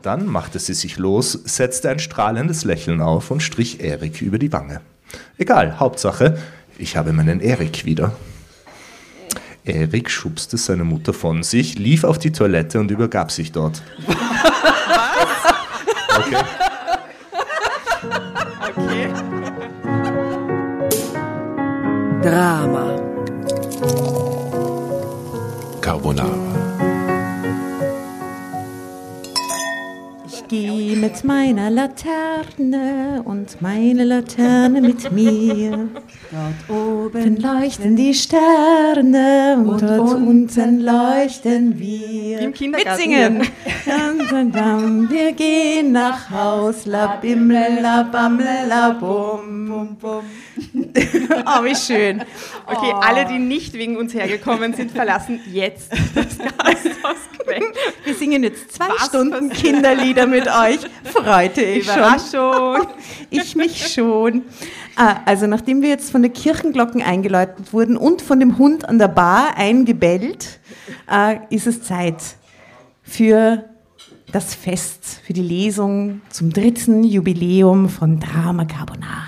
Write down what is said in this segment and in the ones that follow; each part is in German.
Dann machte sie sich los, setzte ein strahlendes Lächeln auf und strich Erik über die Wange. Egal, Hauptsache, ich habe meinen Erik wieder. Erik schubste seine Mutter von sich, lief auf die Toilette und übergab sich dort. Was? Okay. Okay. Drama. Carbonara. Ich geh mit meiner Laterne und meine Laterne mit mir. Dort oben leuchten die Sterne und, Und dort unten leuchten wir. Im Kindergarten. Mitsingen. Dam, dam, dam. Wir gehen nach Haus, la bimmel, la bammel, la bum, bum, bum. Oh, wie schön. Okay, Oh. alle, die nicht wegen uns hergekommen sind, verlassen jetzt das Gasthaus. Wir singen jetzt zwei Was Stunden? Kinderlieder mit euch. Freute ich schon. Ich mich schon. Ah, also nachdem wir jetzt von den Kirchenglocken eingeläutet wurden und von dem Hund an der Bar eingebellt, äh, ist es Zeit für das Fest, für die Lesung zum dritten Jubiläum von Drama Carbonara.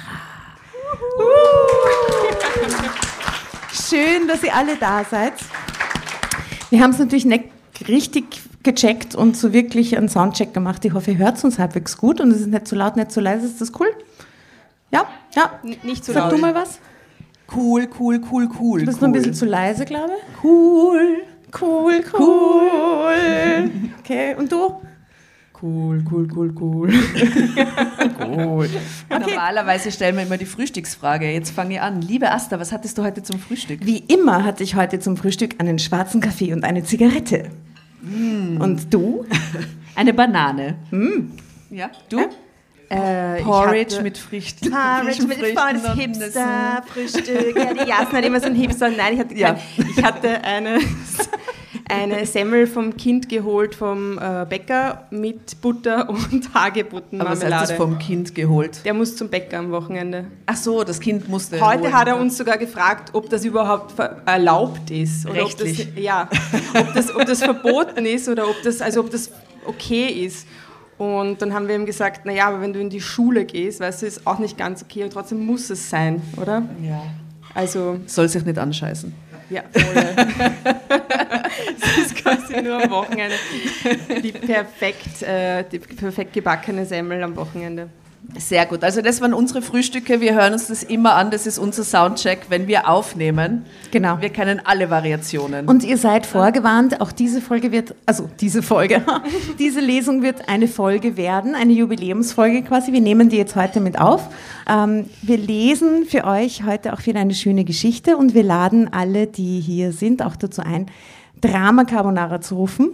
Schön, dass ihr alle da seid. Wir haben es natürlich nicht richtig gecheckt und so wirklich einen Soundcheck gemacht. Ich hoffe, ihr hört uns halbwegs gut und es ist nicht zu laut, nicht zu leise. Ist das cool? Ja, ja. N- Nicht so Sag laut. du mal was. Cool, cool, cool, cool. Du bist cool. noch ein bisschen zu leise, glaube ich. Cool, cool, cool. Okay, und du? Cool, cool, cool, cool. cool. Normalerweise stellen wir immer die Frühstücksfrage. Jetzt fange ich an. Liebe Asta, was hattest du heute zum Frühstück? Wie immer hatte ich heute zum Frühstück einen schwarzen Kaffee und eine Zigarette. Und du? Eine Banane. Ja, du? Äh, ich Porridge mit Früchten. Porridge mit Früchten und Hipster-Frühstück. Ja, die Jasna hat immer so ein Hipster. Nein, ich hatte, Ja. kein, ich hatte eine, eine Semmel vom Kind geholt vom äh, Bäcker mit Butter und Aber was heißt das Hagebuttenmarmelade. vom Kind geholt? Der muss zum Bäcker am Wochenende. Ach so, das Kind musste. Heute holen. hat er uns sogar gefragt, ob das überhaupt erlaubt ist. Oder Rechtlich. Ob das, ja, ob das, ob das verboten ist oder ob das, also ob das okay ist. Und dann haben wir ihm gesagt, naja, aber wenn du in die Schule gehst, weißt du, ist auch nicht ganz okay und trotzdem muss es sein, oder? Ja. Also, Soll sich nicht anscheißen. Ja. Es ist quasi nur am Wochenende die perfekt, äh, die perfekt gebackene Semmel am Wochenende. Sehr gut. Also das waren unsere Frühstücke. Wir hören uns das immer an. Das ist unser Soundcheck, wenn wir aufnehmen. Genau. Wir kennen alle Variationen. Und ihr seid vorgewarnt, auch diese Folge wird, also diese Folge, diese Lesung wird eine Folge werden, eine Jubiläumsfolge quasi. Wir nehmen die jetzt heute mit auf. Ähm, wir lesen für euch heute auch wieder eine schöne Geschichte und wir laden alle, die hier sind, auch dazu ein, Drama Carbonara zu rufen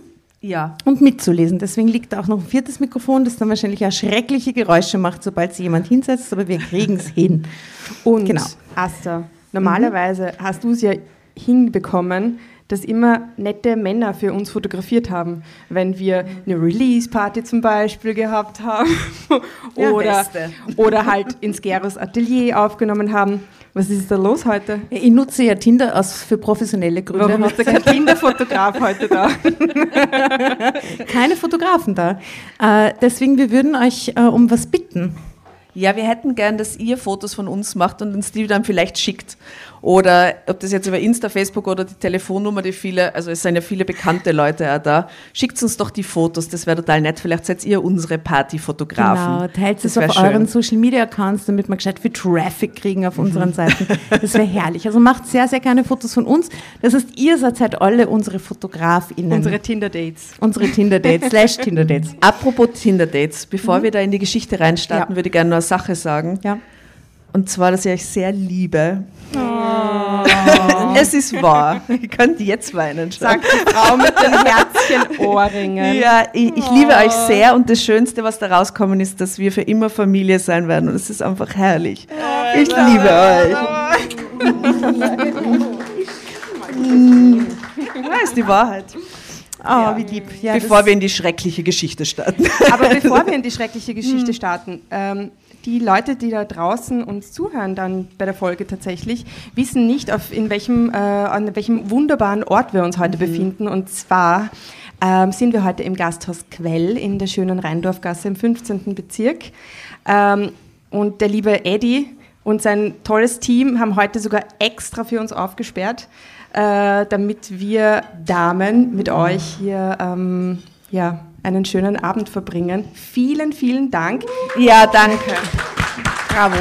ja. und mitzulesen. Deswegen liegt da auch noch ein viertes Mikrofon, das dann wahrscheinlich auch schreckliche Geräusche macht, sobald sich jemand hinsetzt, aber wir kriegen es hin. Und Genau. Asta, normalerweise hast du es ja hinbekommen, dass immer nette Männer für uns fotografiert haben, wenn wir eine Release-Party zum Beispiel gehabt haben oder, oder halt ins Geros Atelier aufgenommen haben. Was ist da los heute? Ich nutze ja Tinder aus für professionelle Gründe. Warum ist da kein Kinderfotograf heute da? keine Fotografen da. Äh, deswegen, wir würden euch äh, um was bitten. Ja, wir hätten gern, dass ihr Fotos von uns macht und uns die dann vielleicht schickt. Oder ob das jetzt über Insta, Facebook oder die Telefonnummer, die viele, also es sind ja viele bekannte Leute auch da. Schickt uns doch die Fotos, das wäre total nett. Vielleicht seid ihr unsere Partyfotografen. Genau, teilt es auf euren schön. Social Media Accounts, damit wir gescheit viel Traffic kriegen auf unseren Seiten. Das wäre herrlich. Also macht sehr, sehr gerne Fotos von uns. Das heißt, ihr seid halt alle unsere FotografInnen. Unsere Tinder-Dates. unsere Tinder-Dates, slash Tinder-Dates. Apropos Tinder-Dates, bevor wir da in die Geschichte reinstarten, Ja. würde ich gerne noch eine Sache sagen. Ja. Und zwar, dass ich euch sehr liebe. Es ist wahr. Ihr könnt jetzt weinen. schon. Sagt die Frau mit den Herzchen-Ohrringen. Ja, ich, ich liebe euch sehr und das Schönste, was da rauskommen ist, dass wir für immer Familie sein werden und es ist einfach herrlich. Ich liebe euch. Das ist die Wahrheit. Oh, wie lieb. Ja, Bevor wir in die schreckliche Geschichte starten. Aber bevor wir in die schreckliche Geschichte starten, ähm, die Leute, die da draußen uns zuhören, dann bei der Folge tatsächlich, wissen nicht, auf in welchem, äh, an welchem wunderbaren Ort wir uns heute befinden. Und zwar ähm, sind wir heute im Gasthaus Quell in der schönen Rheindorfgasse im 15. Bezirk. Ähm, und der liebe Eddie und sein tolles Team haben heute sogar extra für uns aufgesperrt, äh, damit wir Damen mit euch hier ähm, ja, einen schönen Abend verbringen. Vielen, vielen Dank. Ja, danke. Bravo.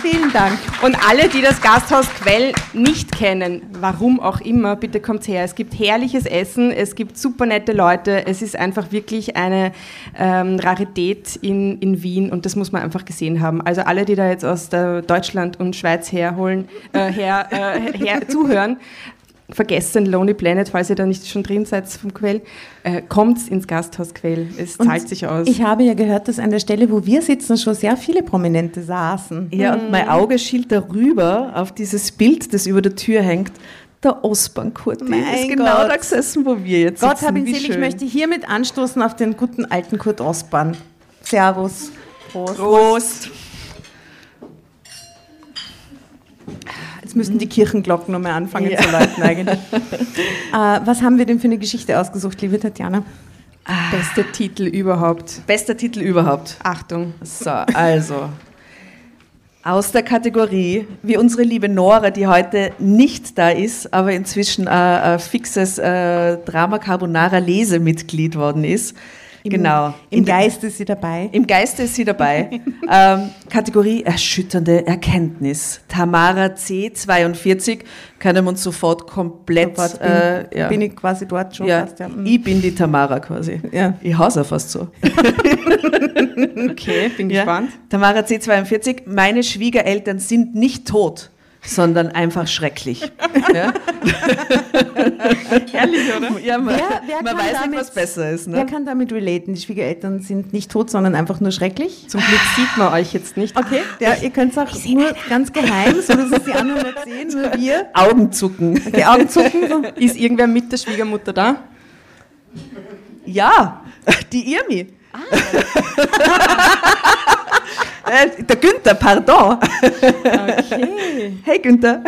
Vielen Dank. Und alle, die das Gasthaus Quell nicht kennen, warum auch immer, bitte kommt her. Es gibt herrliches Essen, es gibt super nette Leute, es ist einfach wirklich eine ähm, Rarität in, in Wien und das muss man einfach gesehen haben. Also alle, die da jetzt aus Deutschland und Schweiz herholen, äh, her, äh, her zuhören, vergesst den Lonely Planet, falls ihr da nicht schon drin seid vom Quell. Äh, kommt ins Gasthaus Quell, es zahlt und sich aus. Ich habe ja gehört, dass an der Stelle, wo wir sitzen, schon sehr viele Prominente saßen. Ja, und mein Auge schielt darüber auf dieses Bild, das über der Tür hängt. Der Ostbank-Kurti ist genau Gott. da gesessen, wo wir jetzt Gott sitzen. Gott hab ihn selig, ich möchte hiermit anstoßen auf den guten alten Kurt Ostbahn. Servus. Prost. Prost. Jetzt müssten die Kirchenglocken nochmal anfangen ja. zu läuten eigentlich. äh, was haben wir denn für eine Geschichte ausgesucht, liebe Tatjana? Ah. Bester Titel überhaupt. Bester Titel überhaupt. Achtung. So, also. Aus der Kategorie, wie unsere liebe Nora, die heute nicht da ist, aber inzwischen ein, ein fixes äh, Drama Carbonara Lesemitglied worden ist, im, genau. Im Geist ist sie dabei. Im Geiste ist sie dabei. ähm, Kategorie erschütternde Erkenntnis. Tamara C42 können wir uns sofort komplett. Sofort bin, äh, ja. bin ich quasi dort schon ja, fast. Ja. Mhm. Ich bin die Tamara quasi. Ja. Ich hasse fast so. okay, bin gespannt. Tamara C42, meine Schwiegereltern sind nicht tot sondern einfach schrecklich. ja? Herrlich, oder? Ja, man, wer, wer man weiß damit, nicht, was besser ist. Ne? Wer kann damit relaten? Die Schwiegereltern sind nicht tot, sondern einfach nur schrecklich? Zum Glück sieht man euch jetzt nicht. Okay, ja, ihr könnt es auch nur ganz geheim, so dass es die anderen nicht sehen, nur wir. Augenzucken. Okay, Augenzucken. Ist irgendwer mit der Schwiegermutter da? Ja, die Irmi. Ah. Äh, der Günther, pardon. Okay. Hey Günther.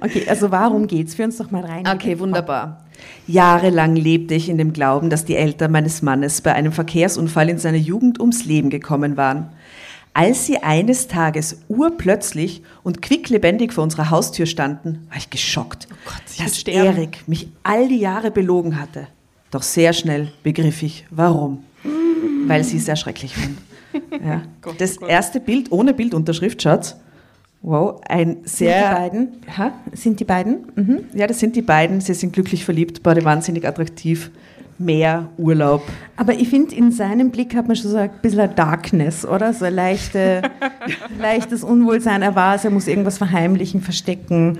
okay, also warum geht's? Führ uns doch mal rein. Okay, wunderbar. Jahrelang lebte ich in dem Glauben, dass die Eltern meines Mannes bei einem Verkehrsunfall in seiner Jugend ums Leben gekommen waren. Als sie eines Tages urplötzlich und quicklebendig vor unserer Haustür standen, war ich geschockt, oh Gott, dass Erik mich all die Jahre belogen hatte. Doch sehr schnell begriff ich, warum weil sie sehr schrecklich waren. Ja. Gott, das erste Bild ohne Bildunterschrift, Schatz. Wow, ein sehr. Sind die beiden? Ha? Sind die beiden? Mhm. Ja, das sind die beiden. Sie sind glücklich verliebt, beide wahnsinnig attraktiv. Meer, Urlaub. Aber ich finde, in seinem Blick hat man schon so ein bisschen Darkness, oder? So ein leichte, leichtes Unwohlsein. Er weiß, er muss irgendwas verheimlichen, verstecken.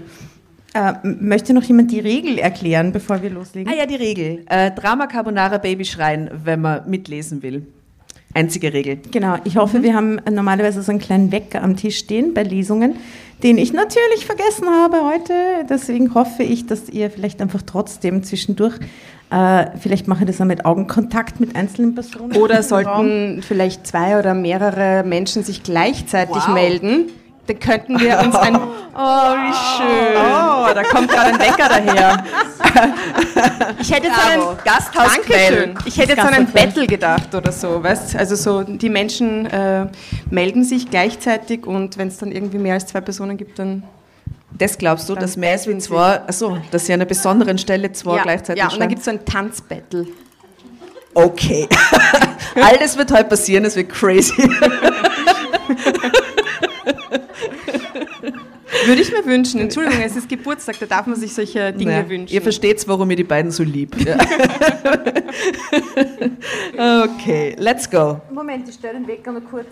Äh, möchte noch jemand die Regel erklären, bevor wir loslegen? Ah ja, die Regel. Äh, Drama Carbonara Baby schreien, wenn man mitlesen will. Einzige Regel. Genau. Ich hoffe, mhm. wir haben normalerweise so einen kleinen Wecker am Tisch stehen bei Lesungen, den ich natürlich vergessen habe heute. Deswegen hoffe ich, dass ihr vielleicht einfach trotzdem zwischendurch äh, vielleicht mache ich das auch mit Augenkontakt mit einzelnen Personen. Oder sollten vielleicht zwei oder mehrere Menschen sich gleichzeitig wow. melden dann könnten wir uns ein. Oh, wie schön. Oh, da kommt gerade ein Wecker daher. Ich hätte jetzt an ein Gasthaus Dankeschön. Ich hätte jetzt an ein Battle gedacht oder so, weißt Also so die Menschen äh, melden sich gleichzeitig und wenn es dann irgendwie mehr als zwei Personen gibt, dann. Das glaubst du, dass mehr als wie zwei, achso, dass sie an einer besonderen Stelle zwei ja, gleichzeitig Ja, und dann gibt es so ein Tanzbattle. Okay. All das wird heute passieren, es wird crazy. Würde ich mir wünschen. Entschuldigung, es ist Geburtstag, da darf man sich solche Dinge naja, wünschen. Ihr versteht, warum ihr die beiden so liebt. Ja. okay, let's go. Moment, ich stelle den Wecker mal kurz.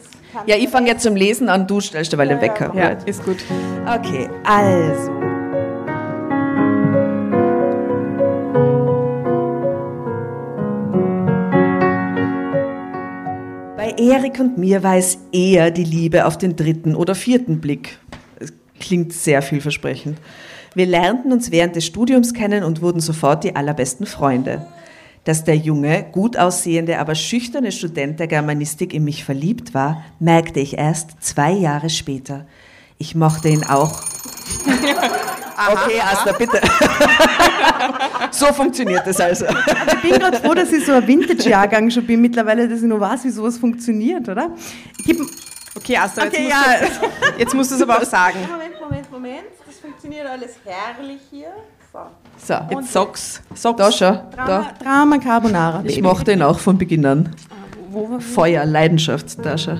Ja, ich fange jetzt zum Lesen an, du stellst dabei ja, den Wecker. Ja, ist gut. Okay, also. Bei Erik und mir war es eher die Liebe auf den dritten oder vierten Blick klingt sehr vielversprechend. Wir lernten uns während des Studiums kennen und wurden sofort die allerbesten Freunde. Dass der junge, gut aussehende, aber schüchterne Student der Germanistik in mich verliebt war, merkte ich erst zwei Jahre später. Ich mochte ihn auch. Okay, Asta, bitte. so funktioniert das also. Ich bin gerade froh, dass ich so ein Vintage-Jahrgang schon bin mittlerweile, dass ich noch weiß, wie sowas funktioniert, oder? Gib, Okay, Asta, jetzt, Okay, musst ja. du, jetzt musst du es aber auch sagen. Moment, Moment, Moment. Das funktioniert alles herrlich hier. So. So, Jetzt Socks. Socks. da schau. Da. Drama, Drama Carbonara. Ich Baby. mochte ihn auch von Beginn an. Wo war Feuer, Leidenschaft, da schau.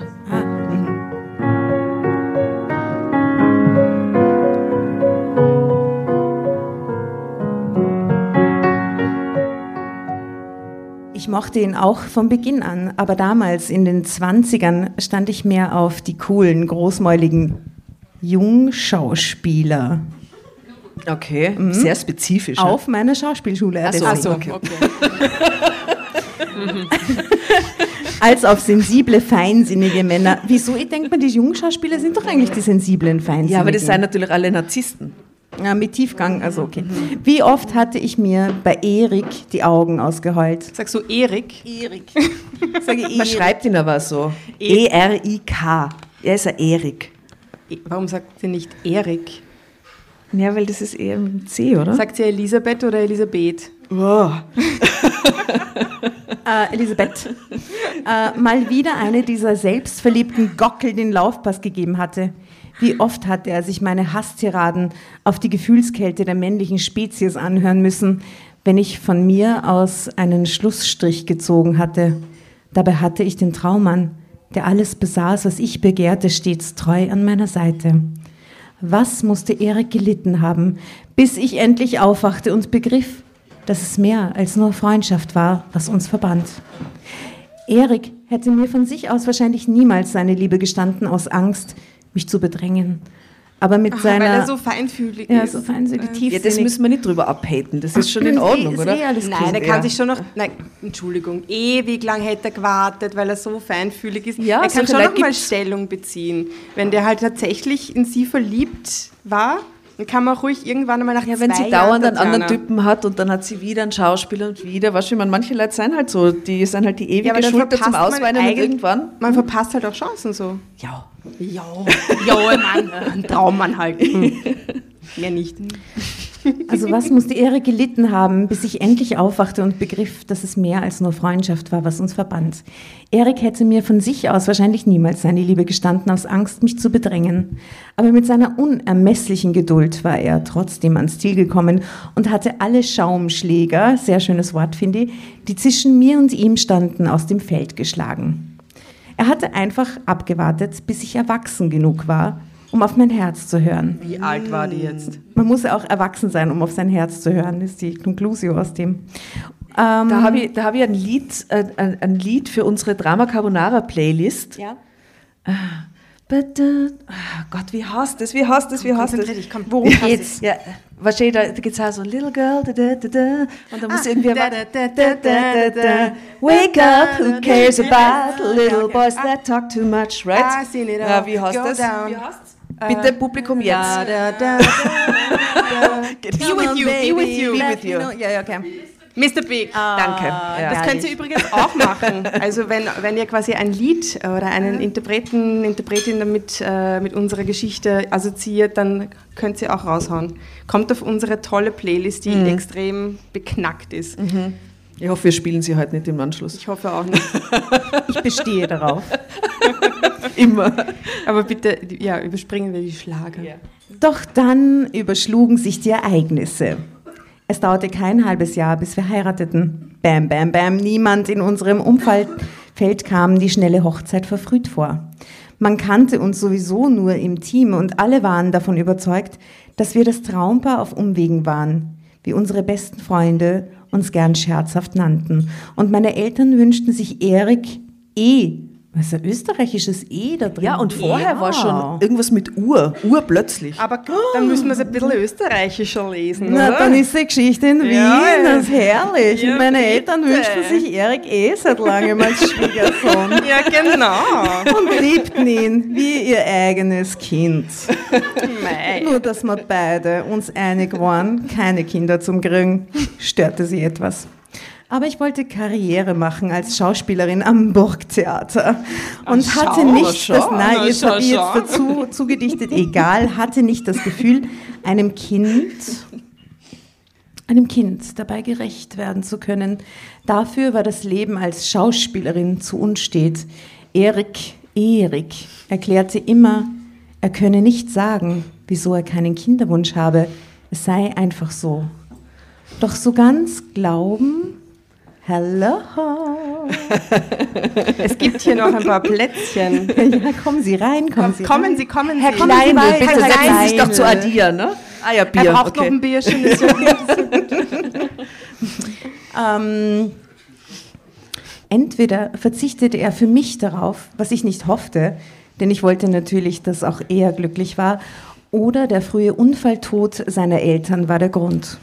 Ich mochte ihn auch von Beginn an, aber damals in den 20ern stand ich mehr auf die coolen, großmäuligen Jungschauspieler Okay, sehr spezifisch. ja. auf meiner Schauspielschule. Ach so, ach so. okay. Als auf sensible, feinsinnige Männer. Wieso? Ich denke mal, die Jungschauspieler sind doch eigentlich die sensiblen, feinsinnigen. Ja, aber das sind natürlich alle Narzissten. Ja, mit Tiefgang, also okay. Wie oft hatte ich mir bei Erik die Augen ausgeheult? Sagst du Erik? Erik. Sage Man schreibt ihn aber so. E-R-I-K. Er ist ein Erik. E- Warum sagt sie nicht Erik? Ja, weil das ist eher C, oder? Sagt sie Elisabeth oder Elisabeth? Oh. Äh, Elisabeth, äh, mal wieder eine dieser selbstverliebten Gockel den Laufpass gegeben hatte. Wie oft hatte er sich meine Hasstiraden auf die Gefühlskälte der männlichen Spezies anhören müssen, wenn ich von mir aus einen Schlussstrich gezogen hatte. Dabei hatte ich den Traummann, der alles besaß, was ich begehrte, stets treu an meiner Seite. Was musste Erik gelitten haben, bis ich endlich aufwachte und begriff, dass es mehr als nur Freundschaft war, was uns verband. Erik hätte mir von sich aus wahrscheinlich niemals seine Liebe gestanden, aus Angst, mich zu bedrängen. Aber mit Aha, seiner... weil er so feinfühlig ja, ist. so feinsinnig, Ja, tiefsinnig. das müssen wir nicht drüber abhaten. Das ist schon in Ordnung, oder? eh alles Nein, der kann Ja. sich schon noch, nein, Entschuldigung, ewig lang hätte er gewartet, weil er so feinfühlig ist. Ja, er kann schon noch mal. Stellung beziehen. Wenn der halt tatsächlich in sie verliebt war, dann kann man ruhig irgendwann einmal nach Ja, wenn sie Jahren dauernd einen anderen. Typen hat und dann hat sie wieder einen Schauspieler und wieder, weißt du, ich meine, manche Leute sind halt so, die sind halt die ewige Ja, Schulter zum Ausweinen und irgendwann. Man verpasst halt auch Chancen so. Ja. Ja, ja, Mann, ein Traummann halt. Hm. Mehr nicht. Also was musste Erik gelitten haben, bis ich endlich aufwachte und begriff, dass es mehr als nur Freundschaft war, was uns verband. Erik hätte mir von sich aus wahrscheinlich niemals seine Liebe gestanden, aus Angst, mich zu bedrängen. Aber mit seiner unermesslichen Geduld war er trotzdem ans Ziel gekommen und hatte alle Schaumschläger, sehr schönes Wort finde ich, die zwischen mir und ihm standen, aus dem Feld geschlagen. Er hatte einfach abgewartet, bis ich erwachsen genug war, um auf mein Herz zu hören. Wie alt war die jetzt? Man muss ja auch erwachsen sein, um auf sein Herz zu hören, ist die Konklusion aus dem. Ähm, Da habe ich, da hab ich ein, Lied, äh, ein, ein Lied für unsere Drama Carbonara Playlist. ja. But, uh, ah Gott, wie heißt das? Wie heißt das? Wie heißt das? Konzentrier dich, komm. Worum geht's? Ja, steht da? Da geht's auch so, Little Girl, da, da, da, da. Und da muss irgendwie Ah, da, aber- da, da, da, da, da. Wake up, who cares about little boys that talk too much, right? It Ja, wie go das? Wie heißt's? Bitte Publikum jetzt. Da, da, da. Be with you, be with you. Be with you. Ja, ja, okay. Mr. Big. Danke. Ja. Das könnt ihr übrigens auch machen. Also wenn, wenn ihr quasi ein Lied oder einen Interpreten, Interpretin damit äh, mit unserer Geschichte assoziiert, dann könnt ihr auch raushauen. Kommt auf unsere tolle Playlist, die extrem beknackt ist. Ich hoffe, wir spielen sie heute nicht im Anschluss. Ich hoffe auch nicht. Ich bestehe darauf. Immer. Aber bitte, ja, überspringen wir die Schlager. Doch dann überschlugen sich die Ereignisse. Es dauerte kein halbes Jahr, bis wir heirateten. Bam, bam, bam, niemand in unserem Umfeld kam die schnelle Hochzeit verfrüht vor. Man kannte uns sowieso nur im Team und alle waren davon überzeugt, dass wir das Traumpaar auf Umwegen waren, wie unsere besten Freunde uns gern scherzhaft nannten. Und meine Eltern wünschten sich Erik E. Was ist ein österreichisches E da drin? Ja, und vorher Ja. war schon irgendwas mit Uhr. Uhr plötzlich. Aber dann müssen wir es ein bisschen österreichischer lesen, Na, oder? dann ist die Geschichte in Wien, Ja, das ist herrlich. Ja, und meine bitte. Eltern wünschten sich Erik eh seit langem als Schwiegersohn Ja, genau. und liebten ihn wie ihr eigenes Kind. Mei. Nur, dass wir beide uns einig waren, keine Kinder zum Kriegen, störte sie etwas. Aber ich wollte Karriere machen als Schauspielerin am Burgtheater und Ach, hatte schau, nicht schau, das, nein, jetzt habe ich jetzt dazu zugedichtet, egal, hatte nicht das Gefühl, einem Kind einem Kind dabei gerecht werden zu können. Dafür war das Leben als Schauspielerin zu unstet. Erik, Erik erklärte immer, er könne nicht sagen, wieso er keinen Kinderwunsch habe. Es sei einfach so. Doch so ganz glauben, hello. Es gibt hier noch ein paar Plätzchen. Ja, kommen Sie rein, kommen Sie Kommen rein. Sie, kommen Sie. Herr Kleine, Kleine, bitte Herr setzen Sie sich Kleine. doch zu Adia, ne? Ah ja, Bier. Er braucht noch okay. ein Bierchen. ist ja Ähm, entweder verzichtete er für mich darauf, was ich nicht hoffte, denn ich wollte natürlich, dass auch er glücklich war, oder der frühe Unfalltod seiner Eltern war der Grund.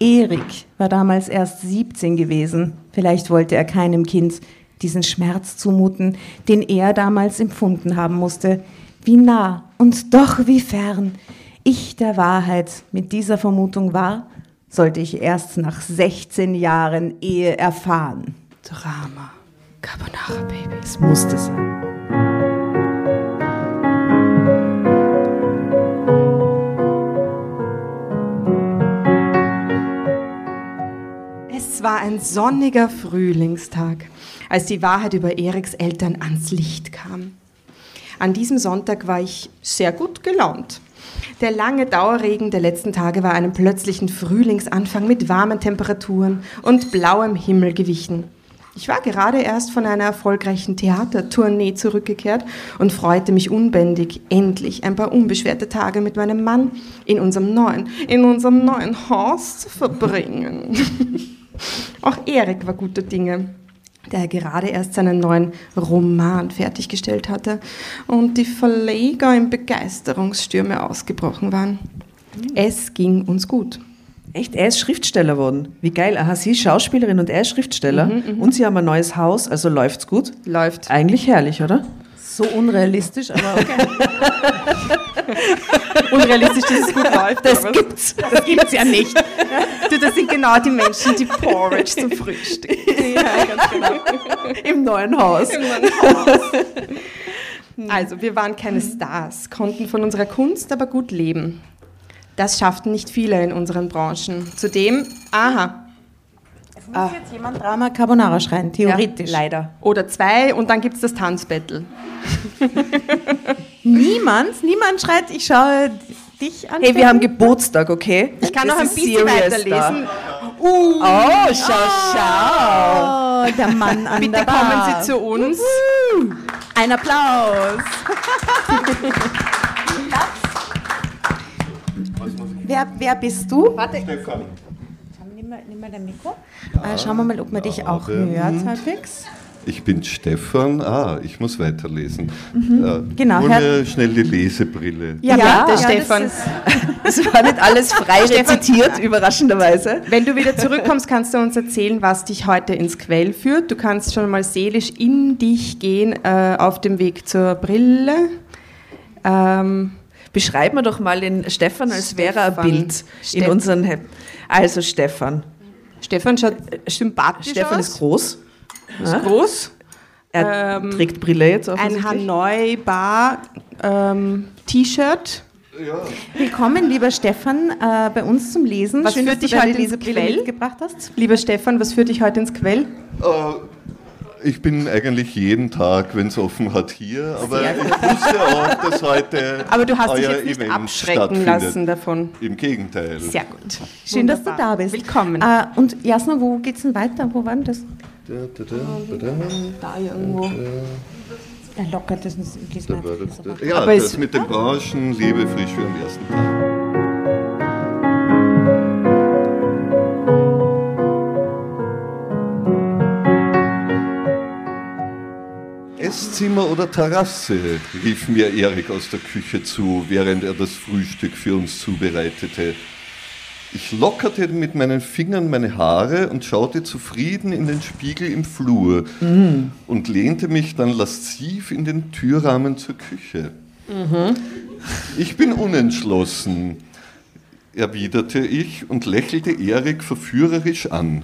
Erik war damals erst 17 gewesen. Vielleicht wollte er keinem Kind diesen Schmerz zumuten, den er damals empfunden haben musste. Wie nah und doch wie fern ich der Wahrheit mit dieser Vermutung war, sollte ich erst nach 16 Jahren Ehe erfahren. Drama. Carbonara Baby. Es musste sein. War ein sonniger Frühlingstag, als die Wahrheit über Eriks Eltern ans Licht kam. An diesem Sonntag war ich sehr gut gelaunt. Der lange Dauerregen der letzten Tage war einem plötzlichen Frühlingsanfang mit warmen Temperaturen und blauem Himmel gewichen. Ich war gerade erst von einer erfolgreichen Theatertournee zurückgekehrt und freute mich unbändig, endlich ein paar unbeschwerte Tage mit meinem Mann in unserem neuen, in unserem neuen Haus zu verbringen. Auch Erik war guter Dinge, der gerade erst seinen neuen Roman fertiggestellt hatte und die Verleger in Begeisterungsstürme ausgebrochen waren. Es ging uns gut. Echt, er ist Schriftsteller geworden. Wie geil. Aha, sie ist Schauspielerin und er ist Schriftsteller. und sie haben ein neues Haus, also läuft's gut. Läuft. Eigentlich herrlich, oder? So unrealistisch, aber okay. Unrealistisch, dass es gut läuft. Das gibt's. Das gibt's ja nicht. Du, das sind genau die Menschen, die Porridge zum Frühstück. Ja, ganz genau. Im neuen Haus. Also, wir waren keine Stars, konnten von unserer Kunst aber gut leben. Das schafften nicht viele in unseren Branchen. Zudem, aha, Es muss jetzt jemand Drama Carbonara schreien, theoretisch. Ja, leider. oder zwei und dann gibt es das Tanzbattle. Niemand, niemand schreit, ich schaue dich an. Hey, wir haben Geburtstag, okay? Ich kann Das noch ein bisschen weiterlesen. Oh, schau, schau. Oh, der Mann an Bitte der Bar. kommen Sie zu uns. Ein Applaus. wer, wer bist du? Warte. Stefan. Nimm mal, nimm mal dein Mikro. Äh, schauen wir mal, ob man dich auch hört halbwegs. Ich bin Stefan. Ah, ich muss weiterlesen. Äh, Genau, Hol Herr- mir schnell die Lesebrille. Ja, Ja, bitte, ja, Stefan. das Es war nicht alles frei rezitiert, überraschenderweise. Wenn du wieder zurückkommst, kannst du uns erzählen, was dich heute ins Quell führt. Du kannst schon mal seelisch in dich gehen äh, auf dem Weg zur Brille. Ähm, Beschreib mir doch mal den Stefan, als wäre er ein Stefan. Bild in Steff- unseren He Also Stefan. Stefan schaut sympathisch Stefan aus. ist groß. Ist Ja? groß. Er Ähm, trägt Brille jetzt Ein offensichtlich. Hanoi Bar ähm, T-Shirt. Willkommen, lieber Stefan, äh, bei uns zum Lesen. Was Schön, führt dass du dich deine heute ins Quell? mitgebracht hast. Lieber Stefan, was führt dich heute ins Quell? Äh, ich bin eigentlich jeden Tag, wenn es offen hat, hier, aber ich wusste auch, dass heute Aber du hast dich euer jetzt nicht Event abschrecken lassen davon. Im Gegenteil. Sehr gut. Schön, dass du Wunderbar. da bist. Willkommen. Äh, und Jasna, wo geht's denn weiter? Wo war denn das? Da, da, da, da, da, da irgendwo. Er lockert das. Lies da, mal da, einfach da, das da. Ja, Aber das mit den Branchen, Liebe frisch wie am ersten Tag. Esszimmer oder Terrasse, rief mir Erik aus der Küche zu, während er das Frühstück für uns zubereitete. Ich lockerte mit meinen Fingern meine Haare und schaute zufrieden in den Spiegel im Flur und lehnte mich dann lasziv in den Türrahmen zur Küche. Ich bin unentschlossen, erwiderte ich und lächelte Erik verführerisch an.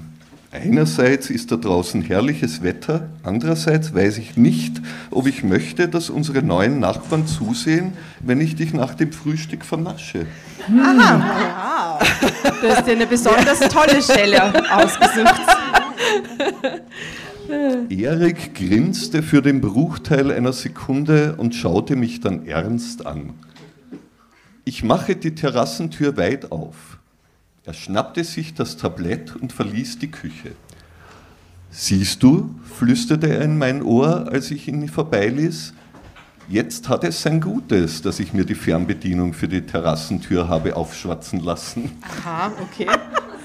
Einerseits ist da draußen herrliches Wetter, andererseits weiß ich nicht, ob ich möchte, dass unsere neuen Nachbarn zusehen, wenn ich dich nach dem Frühstück vernasche. Aha. Du hast dir eine besonders tolle Stelle ausgesucht. Erik grinste für den Bruchteil einer Sekunde und schaute mich dann ernst an. Ich mache die Terrassentür weit auf. Er schnappte sich das Tablett und verließ die Küche. Siehst du, flüsterte er in mein Ohr, als ich ihn vorbeiließ, jetzt hat es sein Gutes, dass ich mir die Fernbedienung für die Terrassentür habe aufschwatzen lassen. Aha, okay.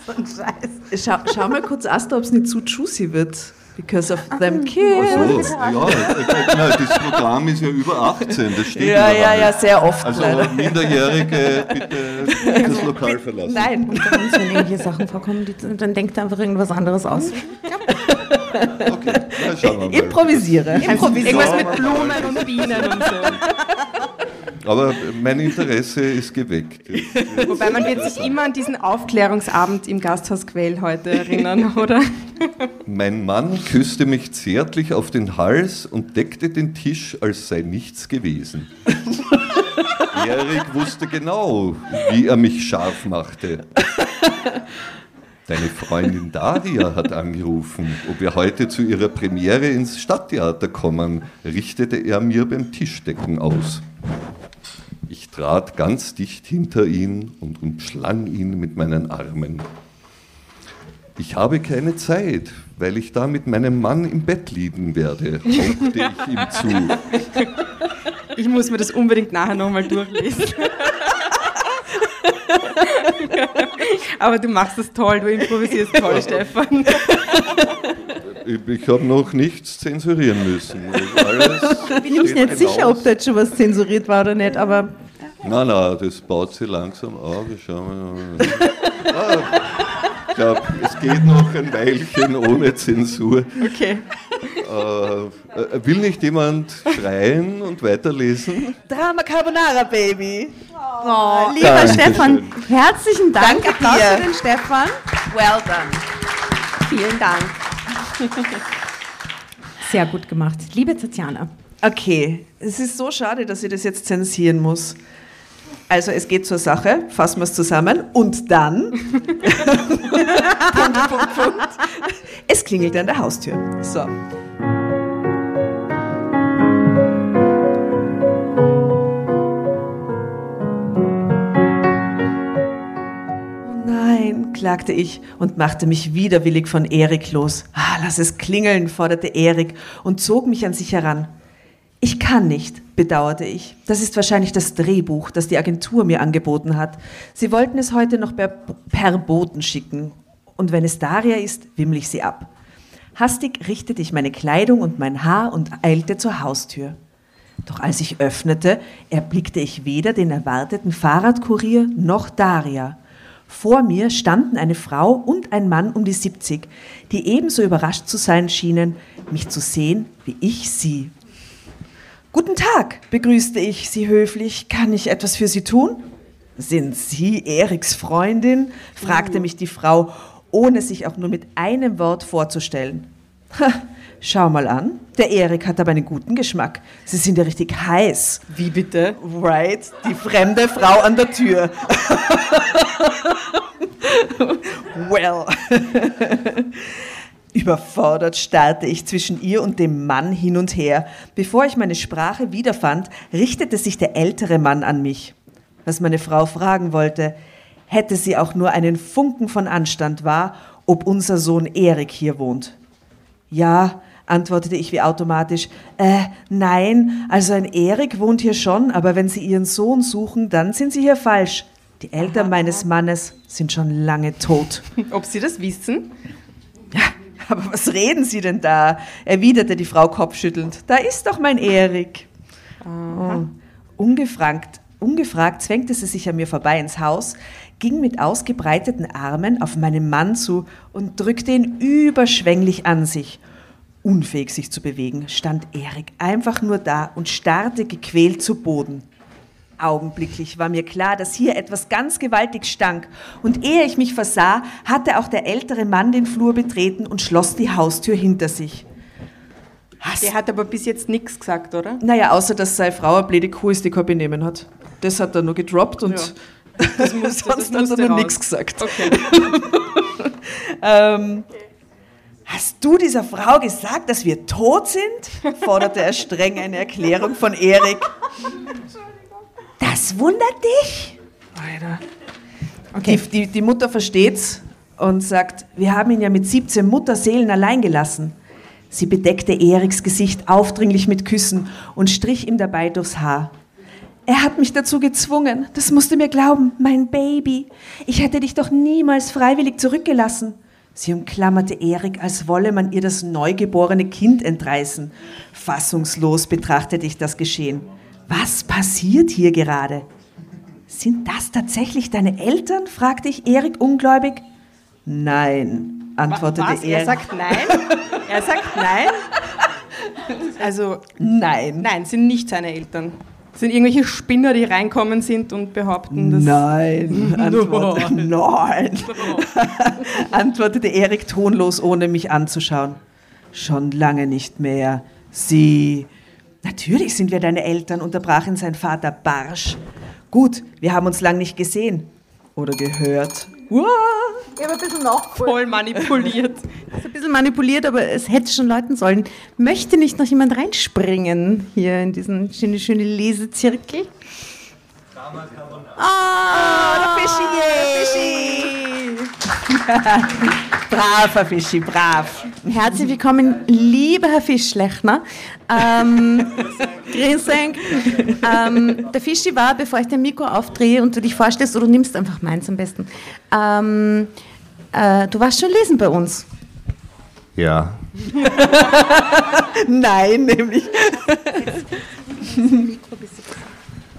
so ein Scheiß. Schau, schau mal kurz, Asta, ob es nicht zu juicy wird. Because of them kids. Ach so, ja, äh, nein, das Programm ist ja über 18, das steht Ja, ja, ja, sehr oft Also leider. Minderjährige bitte das Lokal verlassen. Nein. Unter uns, wenn irgendwelche Sachen vorkommen, die, dann denkt einfach irgendwas anderes aus. Okay, na, schauen wir mal. Improvisiere. Irgendwas mit Blumen und Bienen und so. Aber mein Interesse ist geweckt. Wobei man wird sich immer an diesen Aufklärungsabend im Gasthaus Quell heute erinnern, oder? Mein Mann küsste mich zärtlich auf den Hals und deckte den Tisch, als sei nichts gewesen. Erik wusste genau, wie er mich scharf machte. Deine Freundin Daria hat angerufen, ob wir heute zu ihrer Premiere ins Stadttheater kommen, richtete er mir beim Tischdecken aus. Ich trat ganz dicht hinter ihn und umschlang ihn mit meinen Armen. Ich habe keine Zeit, weil ich da mit meinem Mann im Bett liegen werde, hauchte ich ihm zu. Ich muss mir das unbedingt nachher nochmal durchlesen. Aber du machst es toll, du improvisierst toll, Stefan. Ich habe noch nichts zensurieren müssen. Alles Ich bin nämlich nicht sicher, ob da jetzt schon was zensuriert war oder nicht, aber Nein, nein, das baut sich langsam auf. Ich schau mal. Ah, glaube, es geht noch ein Weilchen ohne Zensur. Okay. Äh, äh, will nicht jemand schreien und weiterlesen? Drama Carbonara, Baby. oh, lieber Dankeschön. Stefan, herzlichen Dank. Danke Applaus dir. für den Stefan. Well done. Vielen Dank. Sehr gut gemacht. Liebe Tatjana. Okay, es ist so schade, dass ich das jetzt zensieren muss. Also es geht zur Sache, fassen wir es zusammen und dann Punkt, Punkt, Punkt. Es klingelt an der Haustür. So. Oh Nein, klagte ich und machte mich widerwillig von Erik los. Ah, lass es klingeln, forderte Erik und zog mich an sich heran. Ich kann nicht, bedauerte ich. Das ist wahrscheinlich das Drehbuch, das die Agentur mir angeboten hat. Sie wollten es heute noch per, per Boten schicken. Und wenn es Daria ist, wimmel ich sie ab. Hastig richtete ich meine Kleidung und mein Haar und eilte zur Haustür. Doch als ich öffnete, erblickte ich weder den erwarteten Fahrradkurier noch Daria. Vor mir standen eine Frau und ein Mann um die 70, die ebenso überrascht zu sein schienen, mich zu sehen wie ich sie. Guten Tag, begrüßte ich Sie höflich. Kann ich etwas für Sie tun? Sind Sie Eriks Freundin? fragte mich die Frau, ohne sich auch nur mit einem Wort vorzustellen. Ha, schau mal an, der Erik hat aber einen guten Geschmack. Sie sind ja richtig heiß. Wie bitte? Right, die fremde Frau an der Tür. well. Überfordert starrte ich zwischen ihr und dem Mann hin und her. Bevor ich meine Sprache wiederfand, richtete sich der ältere Mann an mich. Was meine Frau fragen wollte, hätte sie auch nur einen Funken von Anstand war, ob unser Sohn Erik hier wohnt. Ja, antwortete ich wie automatisch. Äh, nein, also ein Erik wohnt hier schon, aber wenn Sie Ihren Sohn suchen, dann sind Sie hier falsch. Die Eltern meines Mannes sind schon lange tot. Ob Sie das wissen? Aber was reden Sie denn da? erwiderte die Frau kopfschüttelnd. Da ist doch mein Erik. Oh. Ungefragt, ungefragt zwängte sie sich an mir vorbei ins Haus, ging mit ausgebreiteten Armen auf meinen Mann zu und drückte ihn überschwänglich an sich. Unfähig sich zu bewegen, stand Erik einfach nur da und starrte gequält zu Boden. Augenblicklich war mir klar, dass hier etwas ganz gewaltig stank, und ehe ich mich versah, hatte auch der ältere Mann den Flur betreten und schloss die Haustür hinter sich. Hast der hat aber bis jetzt nichts gesagt, oder? Naja, außer dass seine Frau eine blöde Kuh ist, die kein Benehmen hat. Das hat er nur gedroppt und ja. das muss, sonst das hat er nur nichts gesagt. Okay. ähm, Hast du dieser Frau gesagt, dass wir tot sind? forderte er streng eine Erklärung von Erik. Das wundert dich? Alter. Okay. Die, die, die Mutter versteht's und sagt, wir haben ihn ja mit 17 Mutterseelen allein gelassen. Sie bedeckte Eriks Gesicht aufdringlich mit Küssen und strich ihm dabei durchs Haar. Er hat mich dazu gezwungen, das musst du mir glauben, mein Baby. Ich hätte dich doch niemals freiwillig zurückgelassen. Sie umklammerte Erik, als wolle man ihr das neugeborene Kind entreißen. Fassungslos betrachtete ich das Geschehen. Was passiert hier gerade? Sind das tatsächlich deine Eltern? fragte ich Erik ungläubig. Nein, antwortete Was? er. Er sagt nein? Er sagt nein? Also, nein. Nein, sind nicht seine Eltern sind irgendwelche Spinner, die reinkommen sind und behaupten, dass. Nein, antwortete, nein. antwortete Erik tonlos, ohne mich anzuschauen. Schon lange nicht mehr. Sie. Natürlich sind wir deine Eltern, unterbrach ihn sein Vater barsch. Gut, wir haben uns lang nicht gesehen oder gehört. Wow. Ich habe ein bisschen noch voll manipuliert. ist ein bisschen manipuliert, aber es hätte schon läuten sollen. Möchte nicht noch jemand reinspringen hier in diesen schönen schöne Lesezirkel? Ah, oh, der Fischi, Fischi. Brav, Herr Fischi, brav. Herzlich willkommen, lieber Herr Fischlechner. Ähm, Grüße. Ähm, der Fischi war, bevor ich den Mikro aufdrehe und du dich vorstellst, oder du nimmst einfach meins am besten. Ähm, äh, du warst schon lesen bei uns. Ja. Nein, nämlich.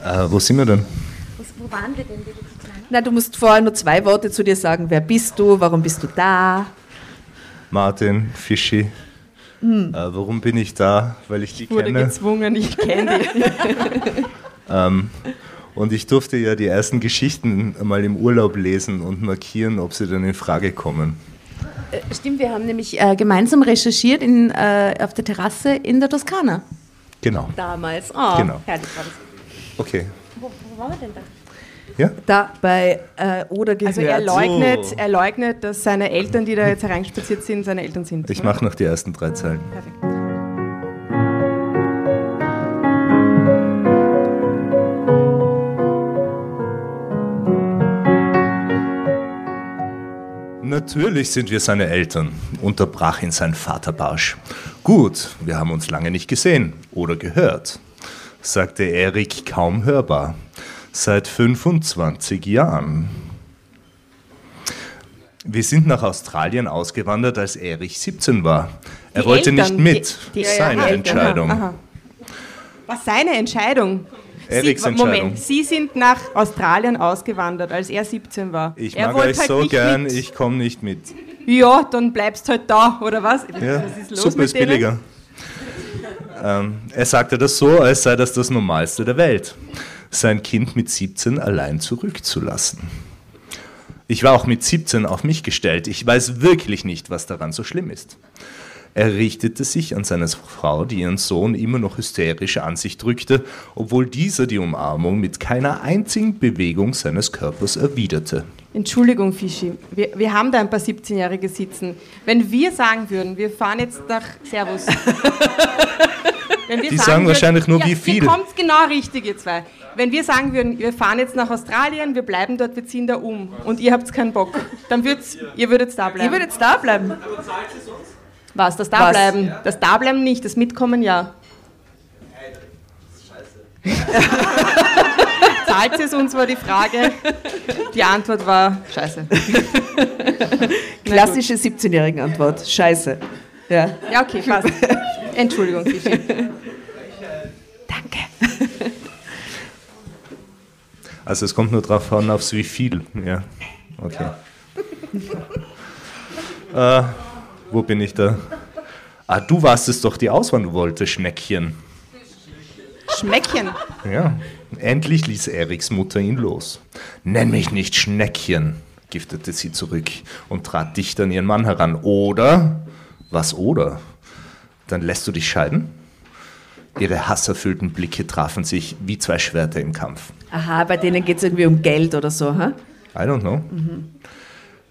äh, wo sind wir denn? Wo waren wir denn? Na, du musst vorher nur zwei Worte zu dir sagen. Wer bist du? Warum bist du da? Martin, Fischi. Hm. Äh, warum bin ich da? Weil ich die ich wurde kenne. gezwungen, ich kenne die. ähm, und ich durfte ja die ersten Geschichten mal im Urlaub lesen und markieren, ob sie dann in Frage kommen. Äh, stimmt, wir haben nämlich äh, gemeinsam recherchiert in, äh, auf der Terrasse in der Toskana. Genau. Damals. Oh, genau. herrlich war das. Okay. Wo, wo waren wir denn da? Ja? Da bei äh, oder gehört. Also er leugnet, so. er leugnet, dass seine Eltern, die da jetzt hereinspaziert sind, seine Eltern sind. Ich mache noch die ersten drei Zeilen. Perfekt. Natürlich sind wir seine Eltern, unterbrach ihn sein Vater barsch. Gut, wir haben uns lange nicht gesehen oder gehört, sagte Erik kaum hörbar seit 25 Jahren. Wir sind nach Australien ausgewandert, als Erich 17 war. Er die wollte Eltern, nicht mit. Die, die seine Eltern. Entscheidung. Aha, aha. Was seine Entscheidung? Eriks Sie, Entscheidung. Moment, Sie sind nach Australien ausgewandert, als er 17 war. Ich er mag euch halt so gern, mit. ich komme nicht mit. Ja, dann bleibst halt da, oder was? Ja, was ist los Suppe ist billiger. Ähm, er sagte das so, als sei das das Normalste der Welt sein Kind mit 17 allein zurückzulassen. Ich war auch mit 17 auf mich gestellt. Ich weiß wirklich nicht, was daran so schlimm ist. Er richtete sich an seine Frau, die ihren Sohn immer noch hysterisch an sich drückte, obwohl dieser die Umarmung mit keiner einzigen Bewegung seines Körpers erwiderte. Entschuldigung, Fischi, wir, wir haben da ein paar 17-Jährige sitzen. Wenn wir sagen würden, wir fahren jetzt nach Servus. die sagen, sagen wahrscheinlich nur, ja, wie viel. kommt genau richtig, ihr zwei. Wenn wir sagen würden, wir fahren jetzt nach Australien, wir bleiben dort, wir ziehen da um und ihr habt keinen Bock, dann würd's, ihr würdet da bleiben. Ihr würdet da bleiben. Was, das Dableiben? Was? Das Dableiben nicht, das Mitkommen ja. Zahlt es uns, war die Frage. Die Antwort war Scheiße. Klassische 17-jährigen Antwort. Scheiße. Ja, ja okay, passt. Entschuldigung. Danke. Also es kommt nur darauf an, aufs wie viel. Ja, okay. äh, wo bin ich da? Ah, du warst es doch, die auswandern wollte, Schneckchen. Schmeckchen? Ja. Endlich ließ Eriks Mutter ihn los. Nenn mich nicht Schneckchen, giftete sie zurück und trat dicht an ihren Mann heran. Oder? Was oder? Dann lässt du dich scheiden? Ihre hasserfüllten Blicke trafen sich wie zwei Schwerter im Kampf. Aha, bei denen geht es irgendwie um Geld oder so, ha? I don't know.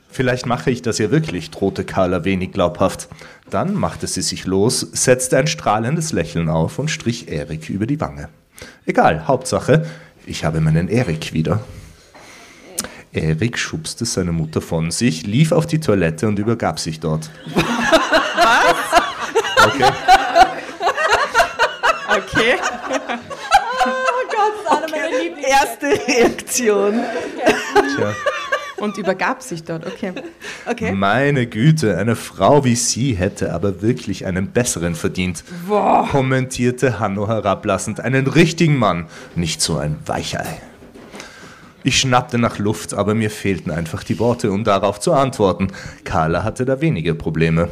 Vielleicht mache ich das ja wirklich, drohte Carla wenig glaubhaft. Dann machte sie sich los, setzte ein strahlendes Lächeln auf und strich Erik über die Wange. Egal, Hauptsache, ich habe meinen Erik wieder. Erik schubste seine Mutter von sich, lief auf die Toilette und übergab sich dort. Was? Okay. Okay. Erste Reaktion. Tja. Und übergab sich dort, okay. Okay. Meine Güte, eine Frau wie sie hätte aber wirklich einen besseren verdient, kommentierte Hanno herablassend. Einen richtigen Mann, nicht so ein Weichei. Ich schnappte nach Luft, aber mir fehlten einfach die Worte, um darauf zu antworten. Carla hatte da wenige Probleme.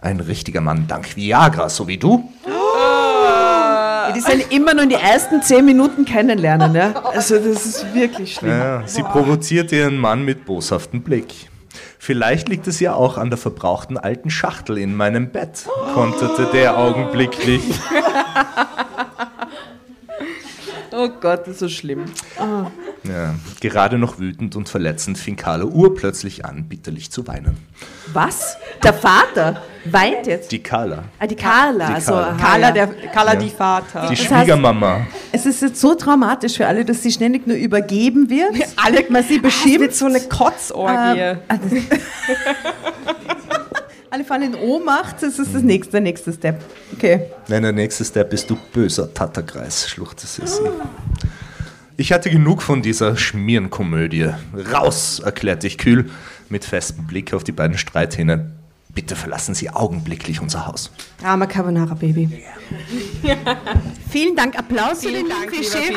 Ein richtiger Mann dank Viagra, so wie du? Die sind immer nur in die ersten zehn Minuten kennenlernen, ja? Also das ist wirklich schlimm. Ja, sie provozierte ihren Mann mit boshaftem Blick. Vielleicht liegt es ja auch an der verbrauchten alten Schachtel in meinem Bett, konterte der augenblicklich. Oh Gott, das ist so schlimm. Ja, gerade noch wütend und verletzend fing Carla urplötzlich an, bitterlich zu weinen. Was? Der Vater weint jetzt? Die Carla, ah, die Carla. Die also, Carla. ja. der, Carla Ja. die Vater. die heißt- Schwiegermama. Es ist jetzt so traumatisch für alle, dass sie ständig nur übergeben wird. Alle, man sie Es beschimpft. wird so eine Kotzorgie. Ähm, ah, alle fallen in Ohnmacht, das ist das nächste, der nächste Step. Okay. Nein, der nächste Step ist du böser Tatterkreis, schluchzte sie. Ich hatte genug von dieser Schmierenkomödie. Raus, erklärte ich kühl, mit festem Blick auf die beiden Streithähne. Bitte verlassen Sie augenblicklich unser Haus. Drama Carbonara Baby. Vielen Dank, Applaus für den Dank, Klischee.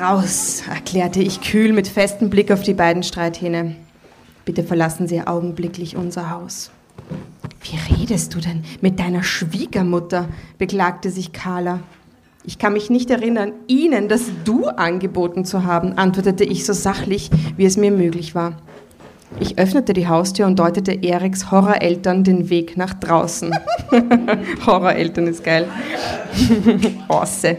Raus, erklärte ich kühl mit festem Blick auf die beiden Streithähne. Bitte verlassen Sie augenblicklich unser Haus. Wie redest du denn mit deiner Schwiegermutter? beklagte sich Carla. Ich kann mich nicht erinnern, Ihnen das Du angeboten zu haben, antwortete ich so sachlich, wie es mir möglich war. Ich öffnete die Haustür und deutete Eriks Horroreltern den Weg nach draußen. Horroreltern ist geil. Osse.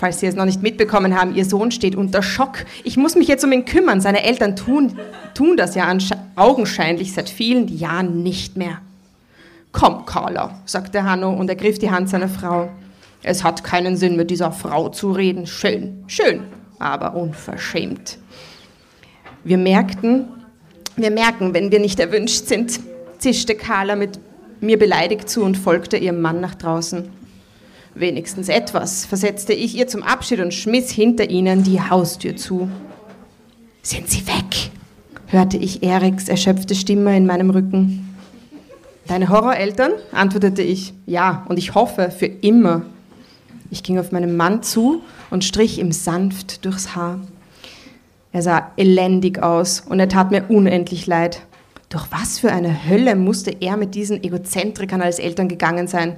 Falls Sie es noch nicht mitbekommen haben, Ihr Sohn steht unter Schock. Ich muss mich jetzt um ihn kümmern. Seine Eltern tun, tun das ja augenscheinlich seit vielen Jahren nicht mehr. Komm, Carla, sagte Hanno und ergriff die Hand seiner Frau. Es hat keinen Sinn, mit dieser Frau zu reden. Schön, schön, aber unverschämt. Wir merkten, wir merken, wenn wir nicht erwünscht sind, zischte Carla mit mir beleidigt zu und folgte ihrem Mann nach draußen. Wenigstens etwas, versetzte ich ihr zum Abschied und schmiss hinter ihnen die Haustür zu. Sind Sie weg? hörte ich Eriks erschöpfte Stimme in meinem Rücken. Deine Horroreltern? antwortete ich. Ja, und ich hoffe für immer. Ich ging auf meinen Mann zu und strich ihm sanft durchs Haar. Er sah elendig aus und er tat mir unendlich leid. Durch was für eine Hölle musste er mit diesen Egozentrikern als Eltern gegangen sein?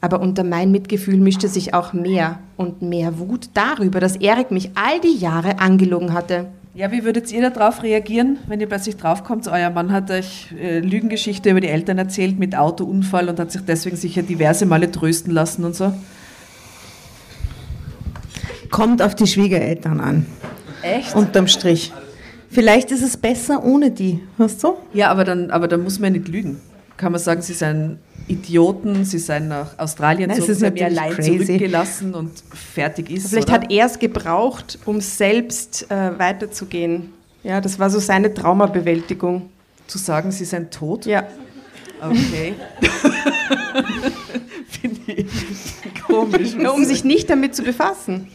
Aber unter mein Mitgefühl mischte sich auch mehr und mehr Wut darüber, dass Erik mich all die Jahre angelogen hatte. Ja, wie würdet ihr darauf reagieren, wenn ihr plötzlich draufkommt, euer Mann hat euch äh, Lügengeschichte über die Eltern erzählt mit Autounfall und hat sich deswegen sicher diverse Male trösten lassen und so? Kommt auf die Schwiegereltern an. Echt? Unterm Strich. Vielleicht ist es besser ohne die. Weißt du? Ja, aber dann, aber dann muss man ja nicht lügen. Kann man sagen, sie seien Idioten, sie seien nach Australien Nein, ihr natürlich allein crazy. zurückgelassen und fertig ist. Vielleicht oder? hat er es gebraucht, um selbst äh, weiterzugehen. Ja, das war so seine Traumabewältigung. zu sagen, sie seien tot. Ja. Okay. Finde ich komisch. Ja, um sich nicht damit zu befassen.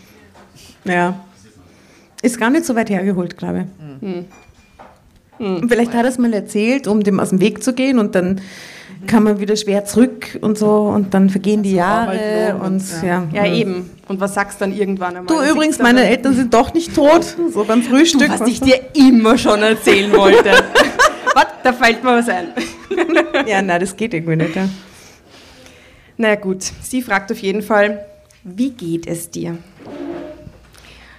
Ja. Ist gar nicht so weit hergeholt, glaube ich. Und Vielleicht hat er es mal erzählt, um dem aus dem Weg zu gehen und dann kann man wieder schwer zurück und so und dann vergehen die Jahre und ja. Ja, eben. Und was sagst du dann irgendwann einmal? Du Dann übrigens, du meine da- Eltern sind doch nicht tot, so beim Frühstück. was ich dir immer schon erzählen wollte. was? Da fällt mir was ein. ja, nein, das geht irgendwie nicht. Ja. Naja gut, sie fragt auf jeden Fall, wie geht es dir?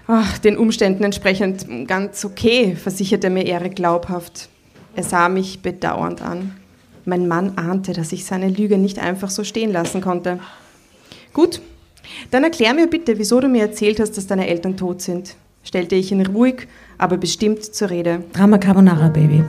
Ach, den Umständen entsprechend ganz okay, versicherte mir Erik glaubhaft. Er sah mich bedauernd an. Mein Mann ahnte, dass ich seine Lüge nicht einfach so stehen lassen konnte. Gut, dann erklär mir bitte, wieso du mir erzählt hast, dass deine Eltern tot sind, stellte ich ihn ruhig, aber bestimmt zur Rede. Drama Carbonara, Baby.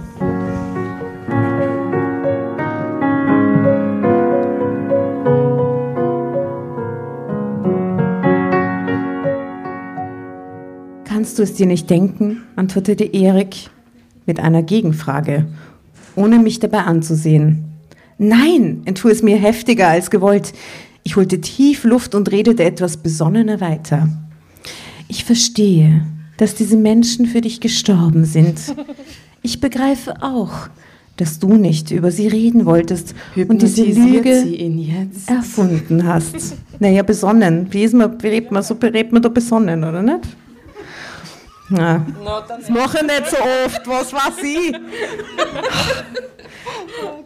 Kannst du es dir nicht denken? antwortete Erik mit einer Gegenfrage, ohne mich dabei anzusehen. Nein, entfuhr es mir heftiger als gewollt. Ich holte tief Luft und redete etwas besonnener weiter. Ich verstehe, dass diese Menschen für dich gestorben sind. Ich begreife auch, dass du nicht über sie reden wolltest und diese Lüge sie ihn jetzt? erfunden hast. Naja, besonnen. Wie, ist man, wie redet man so redet man da besonnen, oder nicht? Na, das mache ich nicht so oft. Was war sie?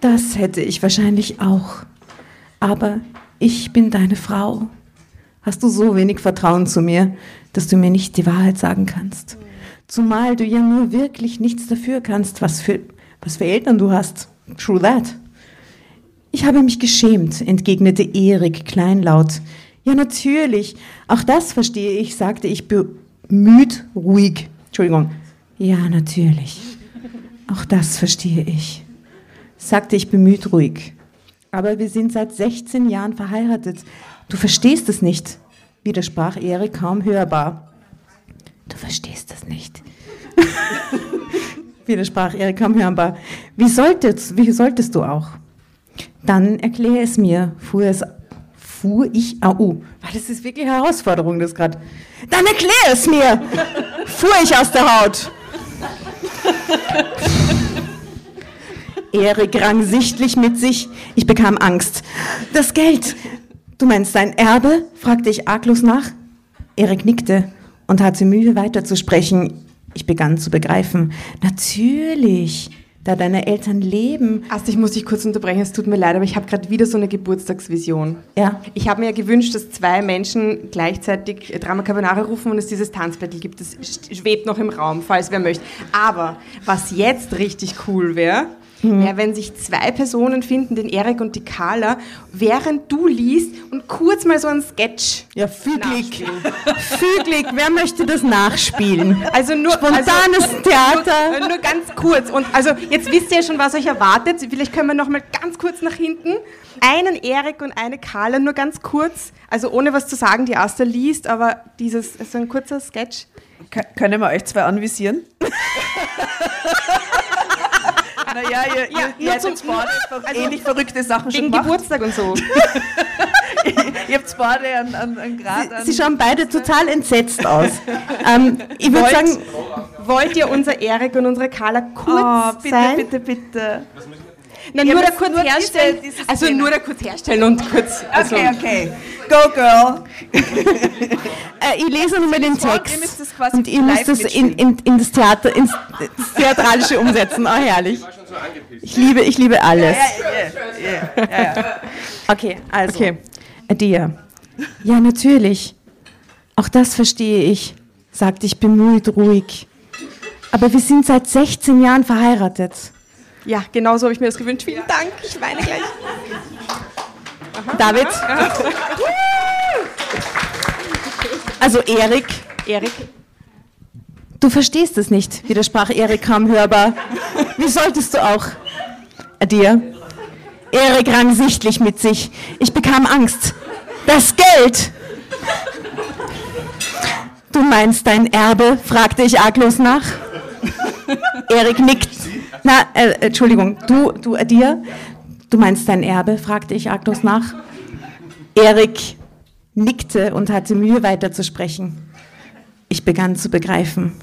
Das hätte ich wahrscheinlich auch. Aber ich bin deine Frau. Hast du so wenig Vertrauen zu mir, dass du mir nicht die Wahrheit sagen kannst? Zumal du ja nur wirklich nichts dafür kannst, was für, was für Eltern du hast. True that. Ich habe mich geschämt, entgegnete Erik kleinlaut. Ja, natürlich. Auch das verstehe ich, sagte ich bemüht ruhig. Entschuldigung. Ja, natürlich. Auch das verstehe ich, sagte ich bemüht ruhig. Aber wir sind seit 16 Jahren verheiratet. Du verstehst es nicht, widersprach Erik kaum hörbar. Du verstehst es nicht. widersprach Erik kaum hörbar. Wie solltest, wie solltest du auch? Dann erkläre es mir, fuhr es fuhr ich au. Uh, das ist wirklich eine Herausforderung, das gerade. Dann erklär es mir! fuhr ich aus der Haut. Erik rang sichtlich mit sich. Ich bekam Angst. Das Geld. Du meinst dein Erbe? fragte ich arglos nach. Erik nickte und hatte Mühe weiterzusprechen. Ich begann zu begreifen. Natürlich, da deine Eltern leben. Ast, ich muss dich kurz unterbrechen, es tut mir leid, aber ich habe gerade wieder so eine Geburtstagsvision. Ja. Ich habe mir ja gewünscht, dass zwei Menschen gleichzeitig Drama Carbonara rufen und es dieses Tanzbattle gibt. Das schwebt noch im Raum, falls wer möchte. Aber was jetzt richtig cool wäre, wäre, wenn sich zwei Personen finden, den Erik und die Carla, während du liest und kurz mal so ein Sketch. Ja, füglich. Füglich. Wer möchte das nachspielen? Also nur Spontanes also, Theater. Nur, nur ganz kurz. Und also jetzt wisst ihr ja schon, was euch erwartet. Vielleicht können wir noch mal ganz kurz nach hinten. Einen Erik und eine Carla, nur ganz kurz. Also ohne was zu sagen, die Asta liest, aber dieses, so ein kurzer Sketch. K können wir euch zwei anvisieren? naja, ihr, ihr, Ja, ihr habt zum- also ähnlich verrückte Sachen schon gemacht. Geburtstag und so. ihr habt beide einen, einen, einen Grad an. Sie schauen beide total entsetzt aus. Ähm, ich würde sagen, Wollt ihr unser Erik und unsere Carla kurz Oh, bitte, sein? bitte, bitte. Nein, nur da kurz nur herstellen. diese also Szene. nur da kurz herstellen und kurz. Also, Okay, okay. Go, girl. äh, ich lese nur mal den Text müsst das quasi und ihr müsst das in, in, in das Theater, ins ins Theatralische umsetzen. Oh, herrlich. Ich liebe, ich liebe alles. Ja, ja, ja, ja, ja. Okay, also. Okay. Dir. Ja, natürlich. Auch das verstehe ich, sagte ich bemüht ruhig. Aber wir sind seit 16 Jahren verheiratet. Ja, genau so habe ich mir das gewünscht. Vielen Dank. Ich weine gleich. David? Also Erik, Erik, du verstehst es nicht, widersprach Erik kaum hörbar. Wie solltest du auch? Dir. Erik rang sichtlich mit sich. Ich bekam Angst. Das Geld! Du meinst dein Erbe? fragte ich arglos nach. Erik nickt. Na, äh, Entschuldigung, du, du, äh, dir? Du meinst dein Erbe? fragte ich arglos nach. Erik nickte und hatte Mühe weiterzusprechen. Ich begann zu begreifen.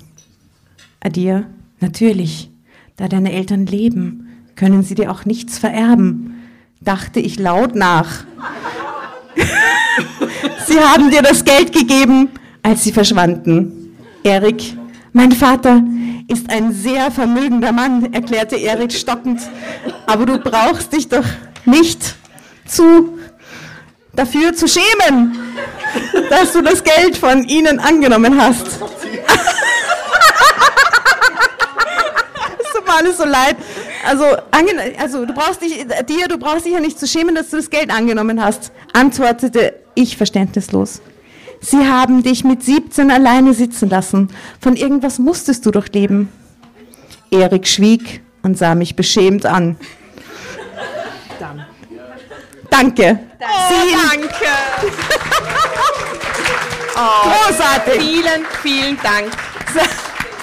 Adir, natürlich, da deine Eltern leben, können sie dir auch nichts vererben. dachte ich laut nach. sie haben dir das Geld gegeben, als sie verschwanden. Erik, mein Vater ist ein sehr vermögender Mann, erklärte Erik stockend. Aber du brauchst dich doch nicht zu dafür zu schämen, dass du das Geld von ihnen angenommen hast. es tut mir alles so leid. Also, also du brauchst dich, dir, du brauchst dich ja nicht zu schämen, dass du das Geld angenommen hast, antwortete ich verständnislos. Sie haben dich mit 17 alleine sitzen lassen. Von irgendwas musstest du doch leben. Erik schwieg und sah mich beschämt an. Dann. Danke. Oh, danke. Oh, Großartig. Vielen, vielen Dank.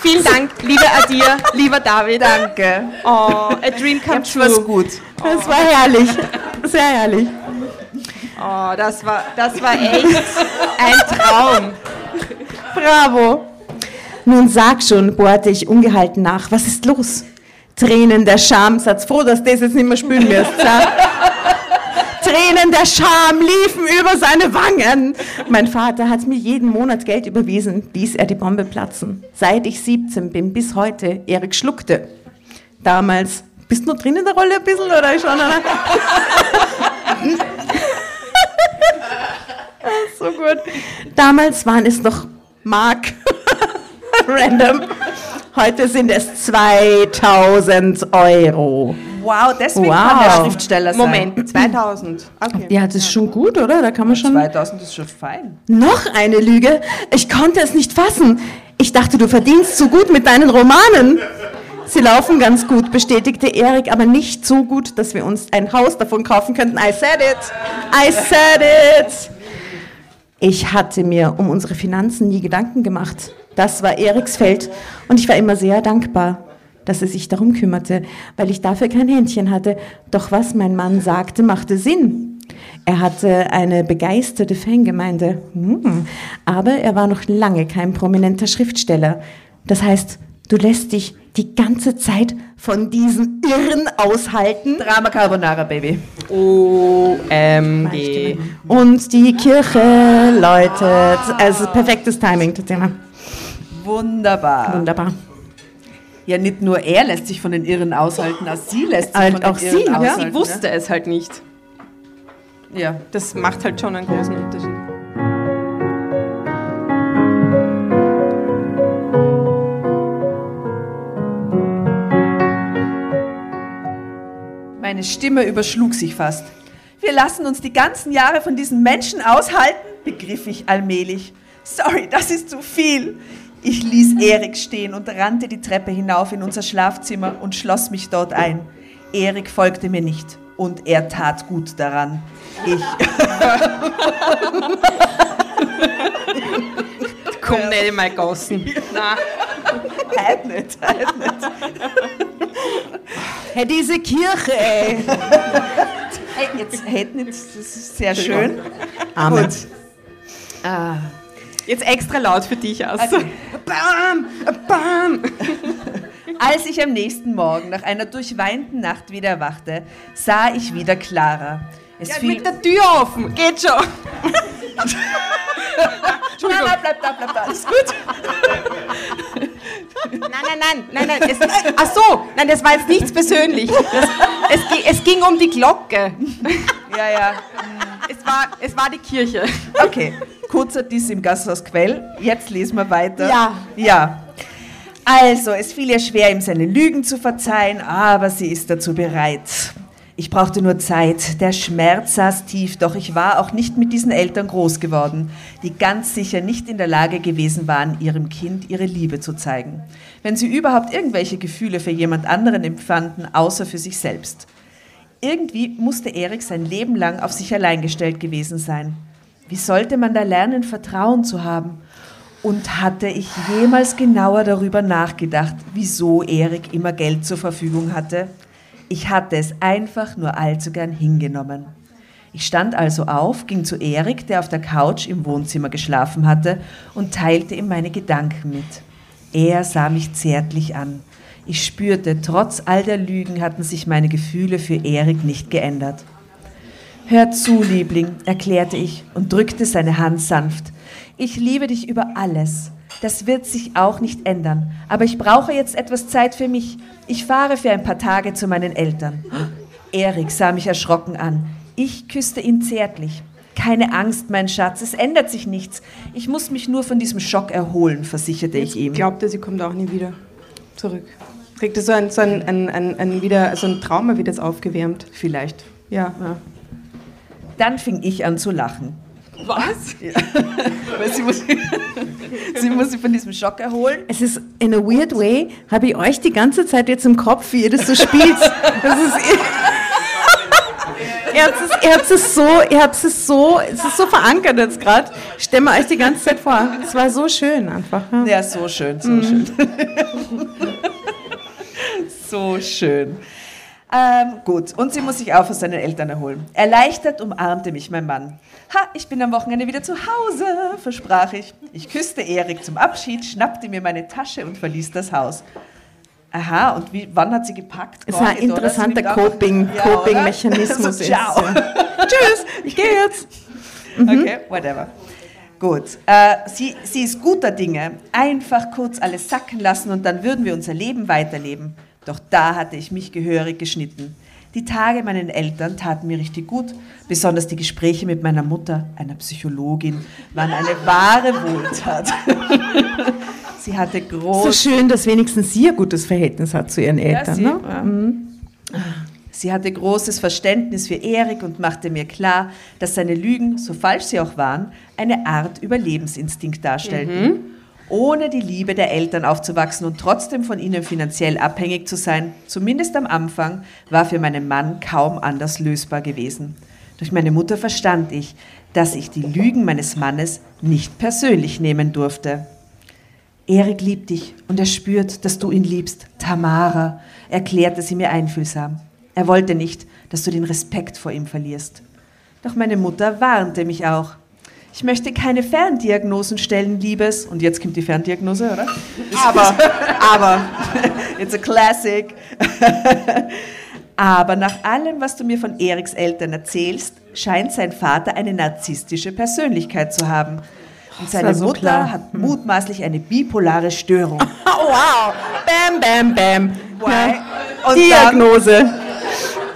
Vielen Dank, lieber Adir, lieber David. Danke. Oh, a dream come true. Das gut. Das war herrlich. Sehr herrlich. Oh, das war, das war echt ein Traum. Bravo. Nun sag schon, bohrte ich ungehalten nach. Was ist los? Tränen der Scham. Satz froh, dass du das jetzt nicht mehr spülen wirst. Tränen der Scham liefen über seine Wangen. Mein Vater hat mir jeden Monat Geld überwiesen, ließ er die Bombe platzen. Seit ich 17 bin, bis heute, Erik schluckte. Damals, bist du noch drin in der Rolle ein bisschen oder schon? So gut. Damals waren es noch Mark. Random. Heute sind es 2000 Euro. Wow, deswegen wow. kann der Schriftsteller sein. Moment, 2000. Okay. Ja, das ist schon gut, oder? Da kann man schon. 2000 ist schon fein. Noch eine Lüge. Ich konnte es nicht fassen. Ich dachte, du verdienst so gut mit deinen Romanen. Sie laufen ganz gut, bestätigte Erik, aber nicht so gut, dass wir uns ein Haus davon kaufen könnten. I said it. I said it. Ich hatte mir um unsere Finanzen nie Gedanken gemacht. Das war Eriks Feld und ich war immer sehr dankbar, dass er sich darum kümmerte, weil ich dafür kein Händchen hatte. Doch was mein Mann sagte, machte Sinn. Er hatte eine begeisterte Fangemeinde, hm. aber er war noch lange kein prominenter Schriftsteller. Das heißt, du lässt dich die ganze Zeit von diesen Irren aushalten. Drama Carbonara, Baby. OMG. Und die Kirche läutet. Also perfektes Timing, Tatjana. Wunderbar. Wunderbar. Ja, nicht nur er lässt sich von den Irren aushalten, auch sie lässt sich halt von auch den Irren sie, ja. aushalten. Sie wusste es halt nicht. Ja. Das macht halt schon einen großen Unterschied. Meine Stimme überschlug sich fast. Wir lassen uns die ganzen Jahre von diesen Menschen aushalten, begriff ich allmählich. Sorry, das ist zu viel. Ich ließ Erik stehen und rannte die Treppe hinauf in unser Schlafzimmer und schloss mich dort ein. Erik folgte mir nicht und er tat gut daran. Ich. Komm nicht in mein Gassen. Nein. Halt nicht, halt nicht. Hey, diese Kirche, ey. Hey, jetzt halt nicht, das ist sehr schön. Amen. Gut. Ah. Jetzt extra laut für dich aus. Okay. Bam! Bam! Als ich am nächsten Morgen nach einer durchweinten Nacht wieder erwachte, sah ich wieder Clara. Es Ja, mit der Tür offen, geht schon. Nein, nein, bleib da, bleib da, alles gut. Nein, nein, nein, nein, nein. Es, ach so, nein, das war jetzt nichts persönlich. Das, es, es ging um die Glocke. Ja, ja. Es war, es war die Kirche. Okay, kurzer Diss im Gasthaus Quell. Jetzt lesen wir weiter. Ja. Ja. Also, es fiel ihr schwer, ihm seine Lügen zu verzeihen, aber sie ist dazu bereit. Ich brauchte nur Zeit. Der Schmerz saß tief, doch ich war auch nicht mit diesen Eltern groß geworden, die ganz sicher nicht in der Lage gewesen waren, ihrem Kind ihre Liebe zu zeigen. Wenn sie überhaupt irgendwelche Gefühle für jemand anderen empfanden, außer für sich selbst. Irgendwie musste Erik sein Leben lang auf sich allein gestellt gewesen sein. Wie sollte man da lernen, Vertrauen zu haben? Und hatte ich jemals genauer darüber nachgedacht, wieso Erik immer Geld zur Verfügung hatte? Ich hatte es einfach nur allzu gern hingenommen. Ich stand also auf, ging zu Erik, der auf der Couch im Wohnzimmer geschlafen hatte, und teilte ihm meine Gedanken mit. Er sah mich zärtlich an. Ich spürte, trotz all der Lügen hatten sich meine Gefühle für Erik nicht geändert. Hör zu, Liebling, erklärte ich und drückte seine Hand sanft. Ich liebe dich über alles. Das wird sich auch nicht ändern. Aber ich brauche jetzt etwas Zeit für mich. Ich fahre für ein paar Tage zu meinen Eltern. Erik sah mich erschrocken an. Ich küsste ihn zärtlich. Keine Angst, mein Schatz, es ändert sich nichts. Ich muss mich nur von diesem Schock erholen, versicherte ich ihm. Glaubt er, sie kommt auch nie wieder zurück. Kriegt er so ein, so ein, ein, ein, ein, wieder, so ein Trauma jetzt aufgewärmt. Vielleicht. Ja. Ja. Dann fing ich an zu lachen. Was? Weil sie muss, sie muss sich von diesem Schock erholen. Es ist in a weird way, habe ich euch die ganze Zeit jetzt im Kopf, wie ihr das so spielt. Das ist, ihr habt es, ihr habt es so, ihr habt es so, es ist so verankert jetzt gerade. Stellen wir euch die ganze Zeit vor. Es war so schön einfach. Ja. Ja, so schön, so schön. so schön. Ähm, gut, und sie muss sich auch von seinen Eltern erholen. Erleichtert umarmte mich mein Mann. Ha, ich bin am Wochenende wieder zu Hause, versprach ich. Ich küsste Erik zum Abschied, schnappte mir meine Tasche und verließ das Haus. Aha, und wie, wann hat sie gepackt? Es war ein interessanter einfach- Coping, Ja, Coping-Mechanismus. So. Tschüss, ich gehe jetzt. Okay, whatever. Gut, äh, sie, sie ist guter Dinge. Einfach kurz alles sacken lassen und dann würden wir unser Leben weiterleben. Doch da hatte ich mich gehörig geschnitten. Die Tage meinen Eltern taten mir richtig gut. Besonders die Gespräche mit meiner Mutter, einer Psychologin, waren eine wahre Wohltat. sie hatte So groß schön, dass wenigstens sie ein gutes Verhältnis hat zu ihren Eltern. sie, ne? ja. Sie hatte großes Verständnis für Erik und machte mir klar, dass seine Lügen, so falsch sie auch waren, eine Art Überlebensinstinkt darstellten. Ohne die Liebe der Eltern aufzuwachsen und trotzdem von ihnen finanziell abhängig zu sein, zumindest am Anfang, war für meinen Mann kaum anders lösbar gewesen. Durch meine Mutter verstand ich, dass ich die Lügen meines Mannes nicht persönlich nehmen durfte. Erik liebt dich und er spürt, dass du ihn liebst. Tamara, erklärte sie mir einfühlsam. Er wollte nicht, dass du den Respekt vor ihm verlierst. Doch meine Mutter warnte mich auch. Ich möchte keine Ferndiagnosen stellen, Liebes. Und jetzt kommt die Ferndiagnose, oder? Aber, aber, it's a classic. Aber nach allem, was du mir von Eriks Eltern erzählst, scheint sein Vater eine narzisstische Persönlichkeit zu haben. Und seine so Mutter klar. hat mutmaßlich eine bipolare Störung. Oh, wow. Bam, bam, bam. Why? Und Diagnose.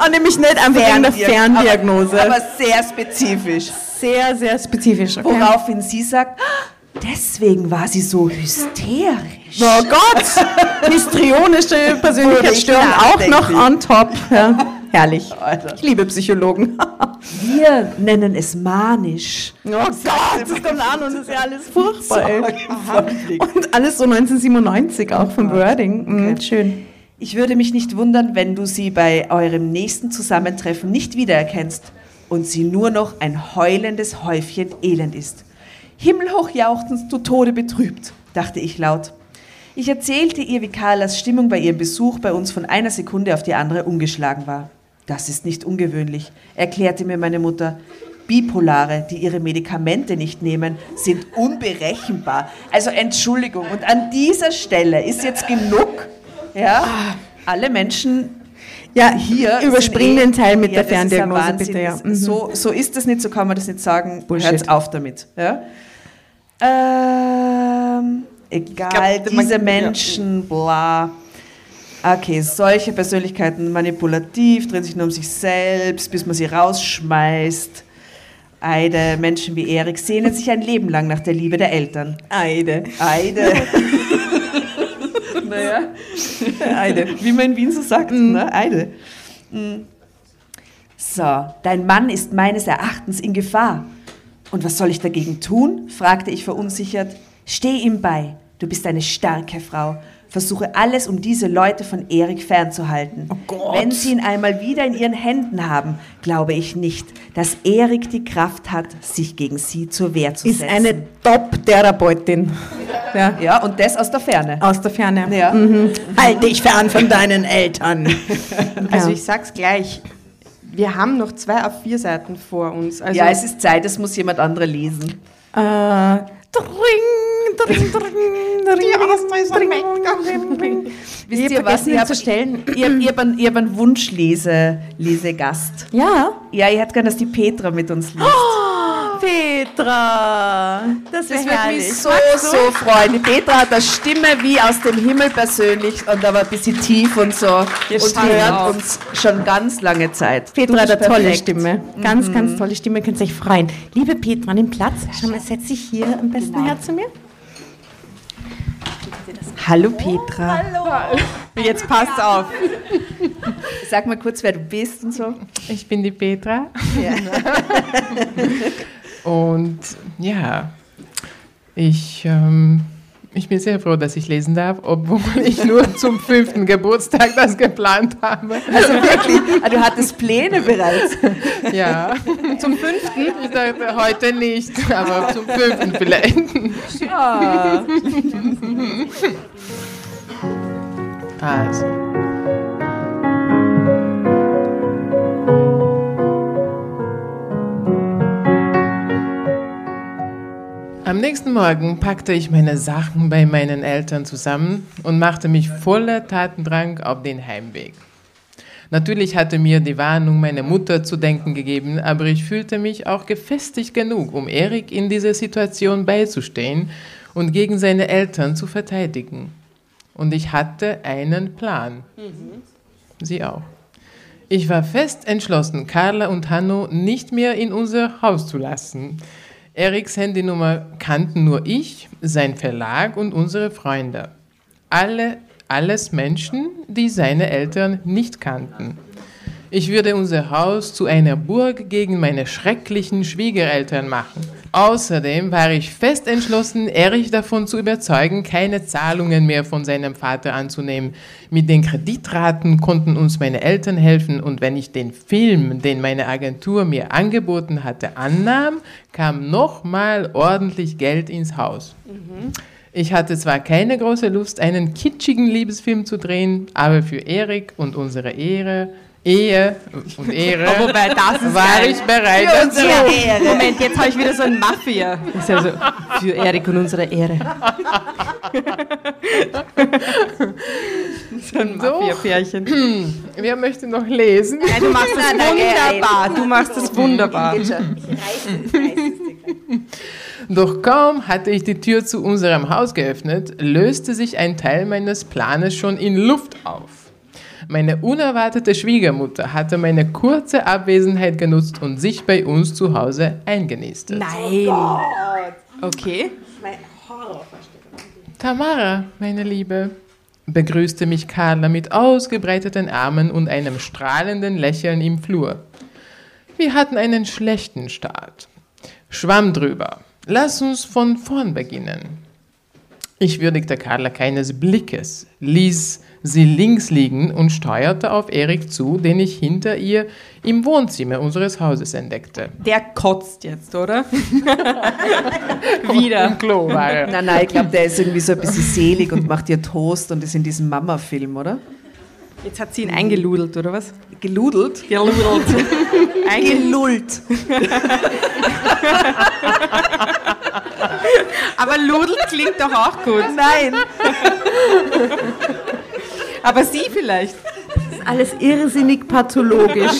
Und nämlich nicht einfach Ferndiag- Ferndiagnose. Aber, aber sehr spezifisch. Sehr, sehr spezifisch. Okay. Woraufhin sie sagt, "Ah, deswegen war sie so hysterisch. Oh Gott! Histrionische Persönlichkeitsstörung auch noch on top. Ja. Herrlich. Alter. Ich liebe Psychologen. Wir nennen es manisch. Oh Gott, das kommt an und ist ja alles furchtbar. Und alles so 1997 auch vom Wording. Mhm, schön. Ich würde mich nicht wundern, wenn du sie bei eurem nächsten Zusammentreffen nicht wiedererkennst und sie nur noch ein heulendes Häufchen Elend ist. Himmelhoch jauchzend, zu Tode betrübt, dachte ich laut. Ich erzählte ihr, wie Carlas Stimmung bei ihrem Besuch bei uns von einer Sekunde auf die andere umgeschlagen war. Das ist nicht ungewöhnlich, erklärte mir meine Mutter. Bipolare, die ihre Medikamente nicht nehmen, sind unberechenbar. Also Entschuldigung, und an dieser Stelle ist jetzt genug, ja, alle Menschen Ja, hier überspringen eh- den Teil mit Ja, der Ferndiagnose, bitte. Ja. Mhm. So, so ist das nicht, so kann man das nicht sagen. Bullshit. Hört auf damit. Ja? Ähm, egal, glaub, diese. Menschen, bla. Okay, solche Persönlichkeiten manipulativ, drehen sich nur um sich selbst, bis man sie rausschmeißt. Eide, Menschen wie Erik sehnen sich ein Leben lang nach der Liebe der Eltern. Eide. Eide. naja, Eide. Wie man in Wien so sagt, ne? Eide. Mm. So, dein Mann ist meines Erachtens in Gefahr. Und was soll ich dagegen tun? fragte ich verunsichert. Steh ihm bei. Du bist eine starke Frau. Versuche alles, um diese Leute von Erik fernzuhalten. Gott. Wenn sie ihn einmal wieder in ihren Händen haben, glaube ich nicht, dass Erik die Kraft hat, sich gegen sie zur Wehr zu Ist setzen. eine Top-Therapeutin. Ja. Ja, und das aus der Ferne. Aus der Ferne. Ja. Mhm. Halt dich fern von deinen Eltern. Also ich sag's gleich. Wir haben noch zwei A4 Seiten vor uns. Also ja, es ist Zeit, es muss jemand andere lesen. Äh, dring, Wisst ihr was? Ich habe stellen. ich hab, ich hab einen, ich hab einen Wunschlese-Lesegast. Ja, Ja, ich hätte gerne, dass die Petra mit uns liest. Petra. Das Das würde herrlich. mich so, so freuen. Die Petra hat eine Stimme wie aus dem Himmel persönlich und aber ein bisschen tief und so. und stimmt hört auch. uns schon ganz lange Zeit. Petra hat eine tolle perfekt. Stimme. Ganz, ganz tolle Stimme. Könnt ihr euch freuen. Liebe Petra, nimm Platz. Schau mal, setz dich hier am besten her zu mir. Hallo Petra. Jetzt passt auf. Sag mal kurz, wer du bist und so. Ich bin die Petra. Und ja, ich, ähm, ich bin sehr froh, dass ich lesen darf, obwohl ich nur zum fünften Geburtstag das geplant habe. Also wirklich, ah, du hattest Pläne bereits. Ja, zum fünften? Ich dachte heute nicht, aber zum fünften vielleicht. Also. Am nächsten Morgen packte ich meine Sachen bei meinen Eltern zusammen und machte mich voller Tatendrang auf den Heimweg. Natürlich hatte mir die Warnung meiner Mutter zu denken gegeben, aber ich fühlte mich auch gefestigt genug, um Erik in dieser Situation beizustehen und gegen seine Eltern zu verteidigen. Und ich hatte einen Plan. Sie auch. Ich war fest entschlossen, Carla und Hanno nicht mehr in unser Haus zu lassen. Eriks Handynummer kannten nur ich, sein Verlag und unsere Freunde. Alle, alles Menschen, die seine Eltern nicht kannten. Ich würde unser Haus zu einer Burg gegen meine schrecklichen Schwiegereltern machen. Außerdem war ich fest entschlossen, Erich davon zu überzeugen, keine Zahlungen mehr von seinem Vater anzunehmen. Mit den Kreditraten konnten uns meine Eltern helfen und wenn ich den Film, den meine Agentur mir angeboten hatte, annahm, kam nochmal ordentlich Geld ins Haus. Ich hatte zwar keine große Lust, einen kitschigen Liebesfilm zu drehen, aber für Erik und unsere Ehre, Ehe und Ehre Wobei, das ist war ich bereit Für dazu. Moment, jetzt habe ich wieder so ein Mafia. Ist ja so, für Erik und unsere Ehre. so ein Mafia-Pärchen. Wer möchte noch lesen? Nein, du machst das wunderbar. Du machst das wunderbar. Doch kaum hatte ich die Tür zu unserem Haus geöffnet, löste sich ein Teil meines Planes schon in Luft auf. Meine unerwartete Schwiegermutter hatte meine kurze Abwesenheit genutzt und sich bei uns zu Hause eingenistet. Nein. Okay. Tamara, meine Liebe, begrüßte mich Carla mit ausgebreiteten Armen und einem strahlenden Lächeln im Flur. Wir hatten einen schlechten Start. Schwamm drüber. Lass uns von vorn beginnen. Ich würdigte Carla keines Blickes, ließ sie links liegen und steuerte auf Erik zu, den ich hinter ihr im Wohnzimmer unseres Hauses entdeckte. Der kotzt jetzt, oder? Wieder. Im Klo war er. Nein, nein, ich glaube, der ist irgendwie so ein bisschen selig und macht ihr Toast und ist in diesem Mama-Film, oder? Jetzt hat sie ihn eingeludelt, oder was? Geludelt? Geludelt. Gelullt. Aber Ludel klingt doch auch gut. Nein. Aber sie vielleicht. Alles irrsinnig pathologisch.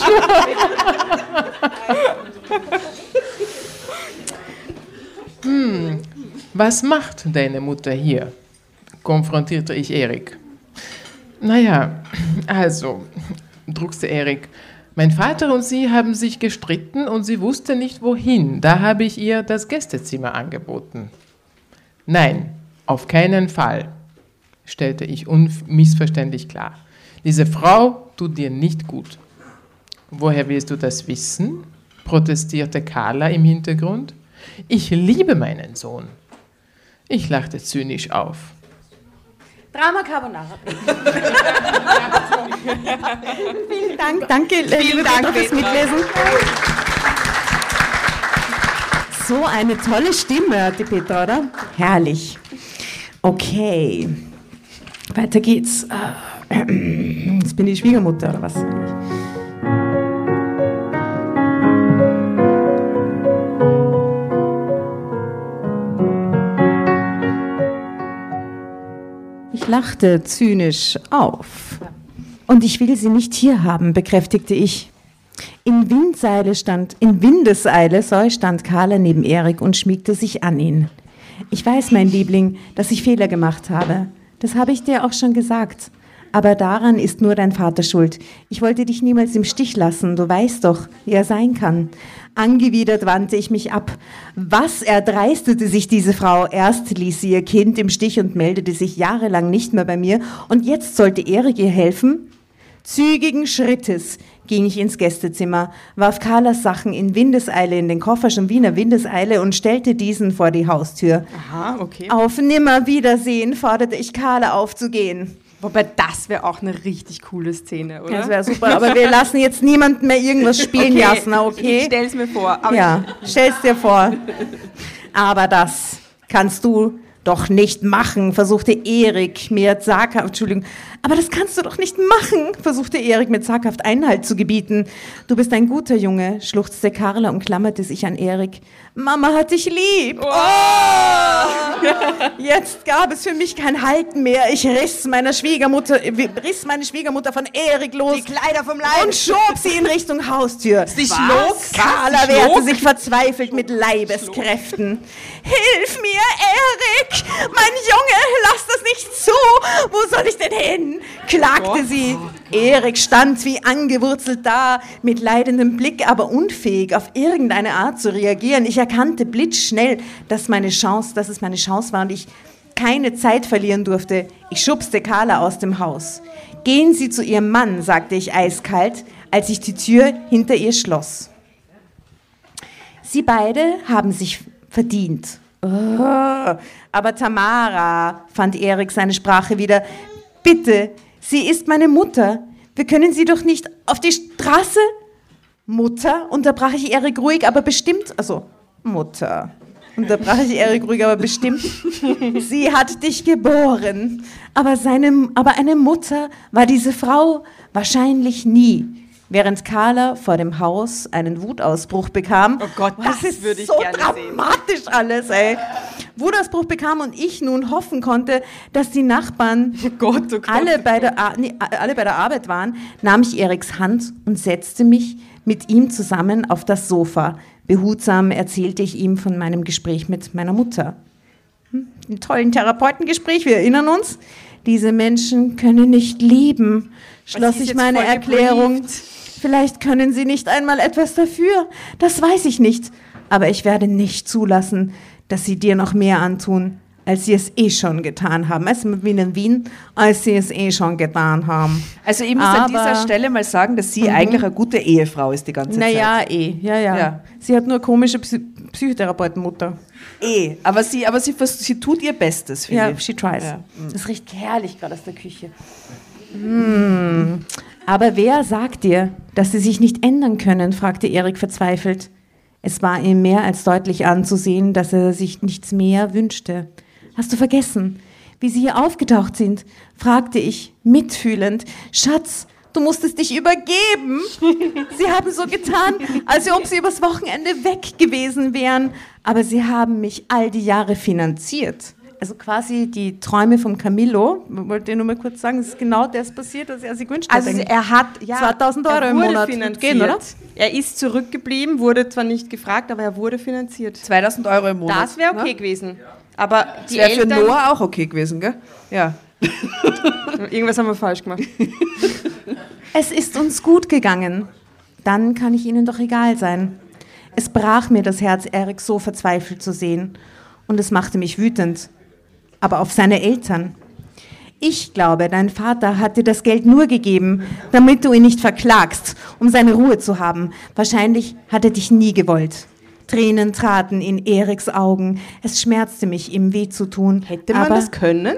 Was macht deine Mutter hier? konfrontierte ich Erik. Naja, also, druckste Erik. Mein Vater und sie haben sich gestritten und sie wusste nicht wohin. Da habe ich ihr das Gästezimmer angeboten. Nein, auf keinen Fall, stellte ich unmissverständlich klar. Diese Frau tut dir nicht gut. Woher willst du das wissen? protestierte Carla im Hintergrund. Ich liebe meinen Sohn. Ich lachte zynisch auf. Drama Carbonara. Vielen Dank, danke, liebe Dank, fürs. Mitlesen. So eine tolle Stimme hat die Petra, oder? Herrlich. Okay, weiter geht's. Äh, Jetzt bin ich Schwiegermutter, oder was? lachte zynisch auf. Und ich will sie nicht hier haben, bekräftigte ich. In Windseile stand, in Windeseile sorry, stand Carla neben Erik und schmiegte sich an ihn. Ich weiß, mein Liebling, dass ich Fehler gemacht habe. Das habe ich dir auch schon gesagt. Aber daran ist nur dein Vater schuld. Ich wollte dich niemals im Stich lassen. Du weißt doch, wie er sein kann. Angewidert wandte ich mich ab. Was erdreistete sich diese Frau? Erst ließ sie ihr Kind im Stich und meldete sich jahrelang nicht mehr bei mir. Und jetzt sollte Erik ihr helfen? Zügigen Schrittes ging ich ins Gästezimmer, warf Carlas Sachen in Windeseile in den Koffer, schon Wiener Windeseile und stellte diesen vor die Haustür. Aha, okay. Auf Nimmerwiedersehen forderte ich Carla aufzugehen. Wobei das wäre auch eine richtig coole Szene, oder? Das wäre super, aber wir lassen jetzt niemanden mehr irgendwas spielen, Okay, Jasna, Ich okay? stell's mir vor. Aber Ja, stell's dir vor. Aber das kannst du doch nicht machen, versuchte Erik mir zaghaft, Entschuldigung, aber das kannst du doch nicht machen, versuchte Erik mit zaghaft Einhalt zu gebieten. Du bist ein guter Junge, schluchzte Carla und klammerte sich an Erik. Mama hat dich lieb. Oh! Jetzt gab es für mich kein Halten mehr. Ich riss meiner Schwiegermutter, äh, riss meine Schwiegermutter von Erik los. Die Kleider vom Leib. Und schob sie in Richtung Haustür. Sie schlug? Carla wehrte sich verzweifelt mit Leibeskräften. Hilf mir, Erik! Mein Junge, lass das nicht zu! Wo soll ich denn hin? klagte sie. Erik stand wie angewurzelt da, mit leidendem Blick, aber unfähig, auf irgendeine Art zu reagieren. Ich erkannte blitzschnell, dass meine Chance, dass es meine Chance war und ich keine Zeit verlieren durfte. Ich schubste Carla aus dem Haus. Gehen Sie zu Ihrem Mann, sagte ich eiskalt, als ich die Tür hinter ihr schloss. Sie beide haben sich verdient. Oh, aber Tamara, fand Erik seine Sprache wieder, bitte, sie ist meine Mutter. Wir können sie doch nicht auf die Straße. Mutter, unterbrach ich Erik ruhig, aber bestimmt, also Mutter, unterbrach ich Erik ruhig, aber bestimmt. Sie hat dich geboren, aber, seine, aber eine Mutter war diese Frau wahrscheinlich nie. Während Carla vor dem Haus einen Wutausbruch bekam. Oh Gott, das ist würde ich so gerne sehen. dramatisch alles, ey. Wutausbruch bekam und ich nun hoffen konnte, dass die Nachbarn Gott, oh Gott. alle, bei der Ar- nee, alle bei der Arbeit waren, nahm ich Eriks Hand und setzte mich mit ihm zusammen auf das Sofa. Behutsam erzählte ich ihm von meinem Gespräch mit meiner Mutter. Hm, Ein tollen Therapeutengespräch, wir erinnern uns. Diese Menschen können nicht lieben, schloss ich meine Erklärung. gebrieft. Vielleicht können sie nicht einmal etwas dafür. Das weiß ich nicht. Aber ich werde nicht zulassen, dass sie dir noch mehr antun, als sie es eh schon getan haben. Also wie in Wien, als sie es eh schon getan haben. Also ich muss an Aber- dieser Stelle mal sagen, dass sie eigentlich eine gute Ehefrau ist die ganze Naja, Zeit. eh. Ja, ja, Ja. Sie hat nur komische Psy Psychotherapeutenmutter. Eh, aber sie, aber sie, sie tut ihr Bestes, Ja, ich. she tries. Ja. Das riecht herrlich gerade aus der Küche. Mm. Aber wer sagt dir, dass sie sich nicht ändern können? fragte Erik verzweifelt. Es war ihm mehr als deutlich anzusehen, dass er sich nichts mehr wünschte. Hast du vergessen, wie sie hier aufgetaucht sind? fragte ich, mitfühlend. Schatz, du musstest dich übergeben. Sie haben so getan, als ob sie übers Wochenende weg gewesen wären. Aber sie haben mich all die Jahre finanziert. Also quasi die Träume vom Camillo, wollte ich nur mal kurz sagen, es ist genau das passiert, was er sich gewünscht hat. Also er hat ja, 2000 Euro er im Monat. finanziert. Gehen, oder? Er ist zurückgeblieben, wurde zwar nicht gefragt, aber er wurde finanziert. 2000 Euro im Monat. Das wäre okay ne? gewesen. Aber Das die wäre für Eltern, Noah auch okay gewesen, gell? Ja. irgendwas haben wir falsch gemacht. Es ist uns gut gegangen. Dann kann ich Ihnen doch egal sein. Es brach mir das Herz, Erik so verzweifelt zu sehen. Und es machte mich wütend. Aber auf seine Eltern. Ich glaube, dein Vater hat dir das Geld nur gegeben, damit du ihn nicht verklagst, um seine Ruhe zu haben. Wahrscheinlich hat er dich nie gewollt. Tränen traten in Eriks Augen. Es schmerzte mich, ihm weh zu tun. Hätte man das können?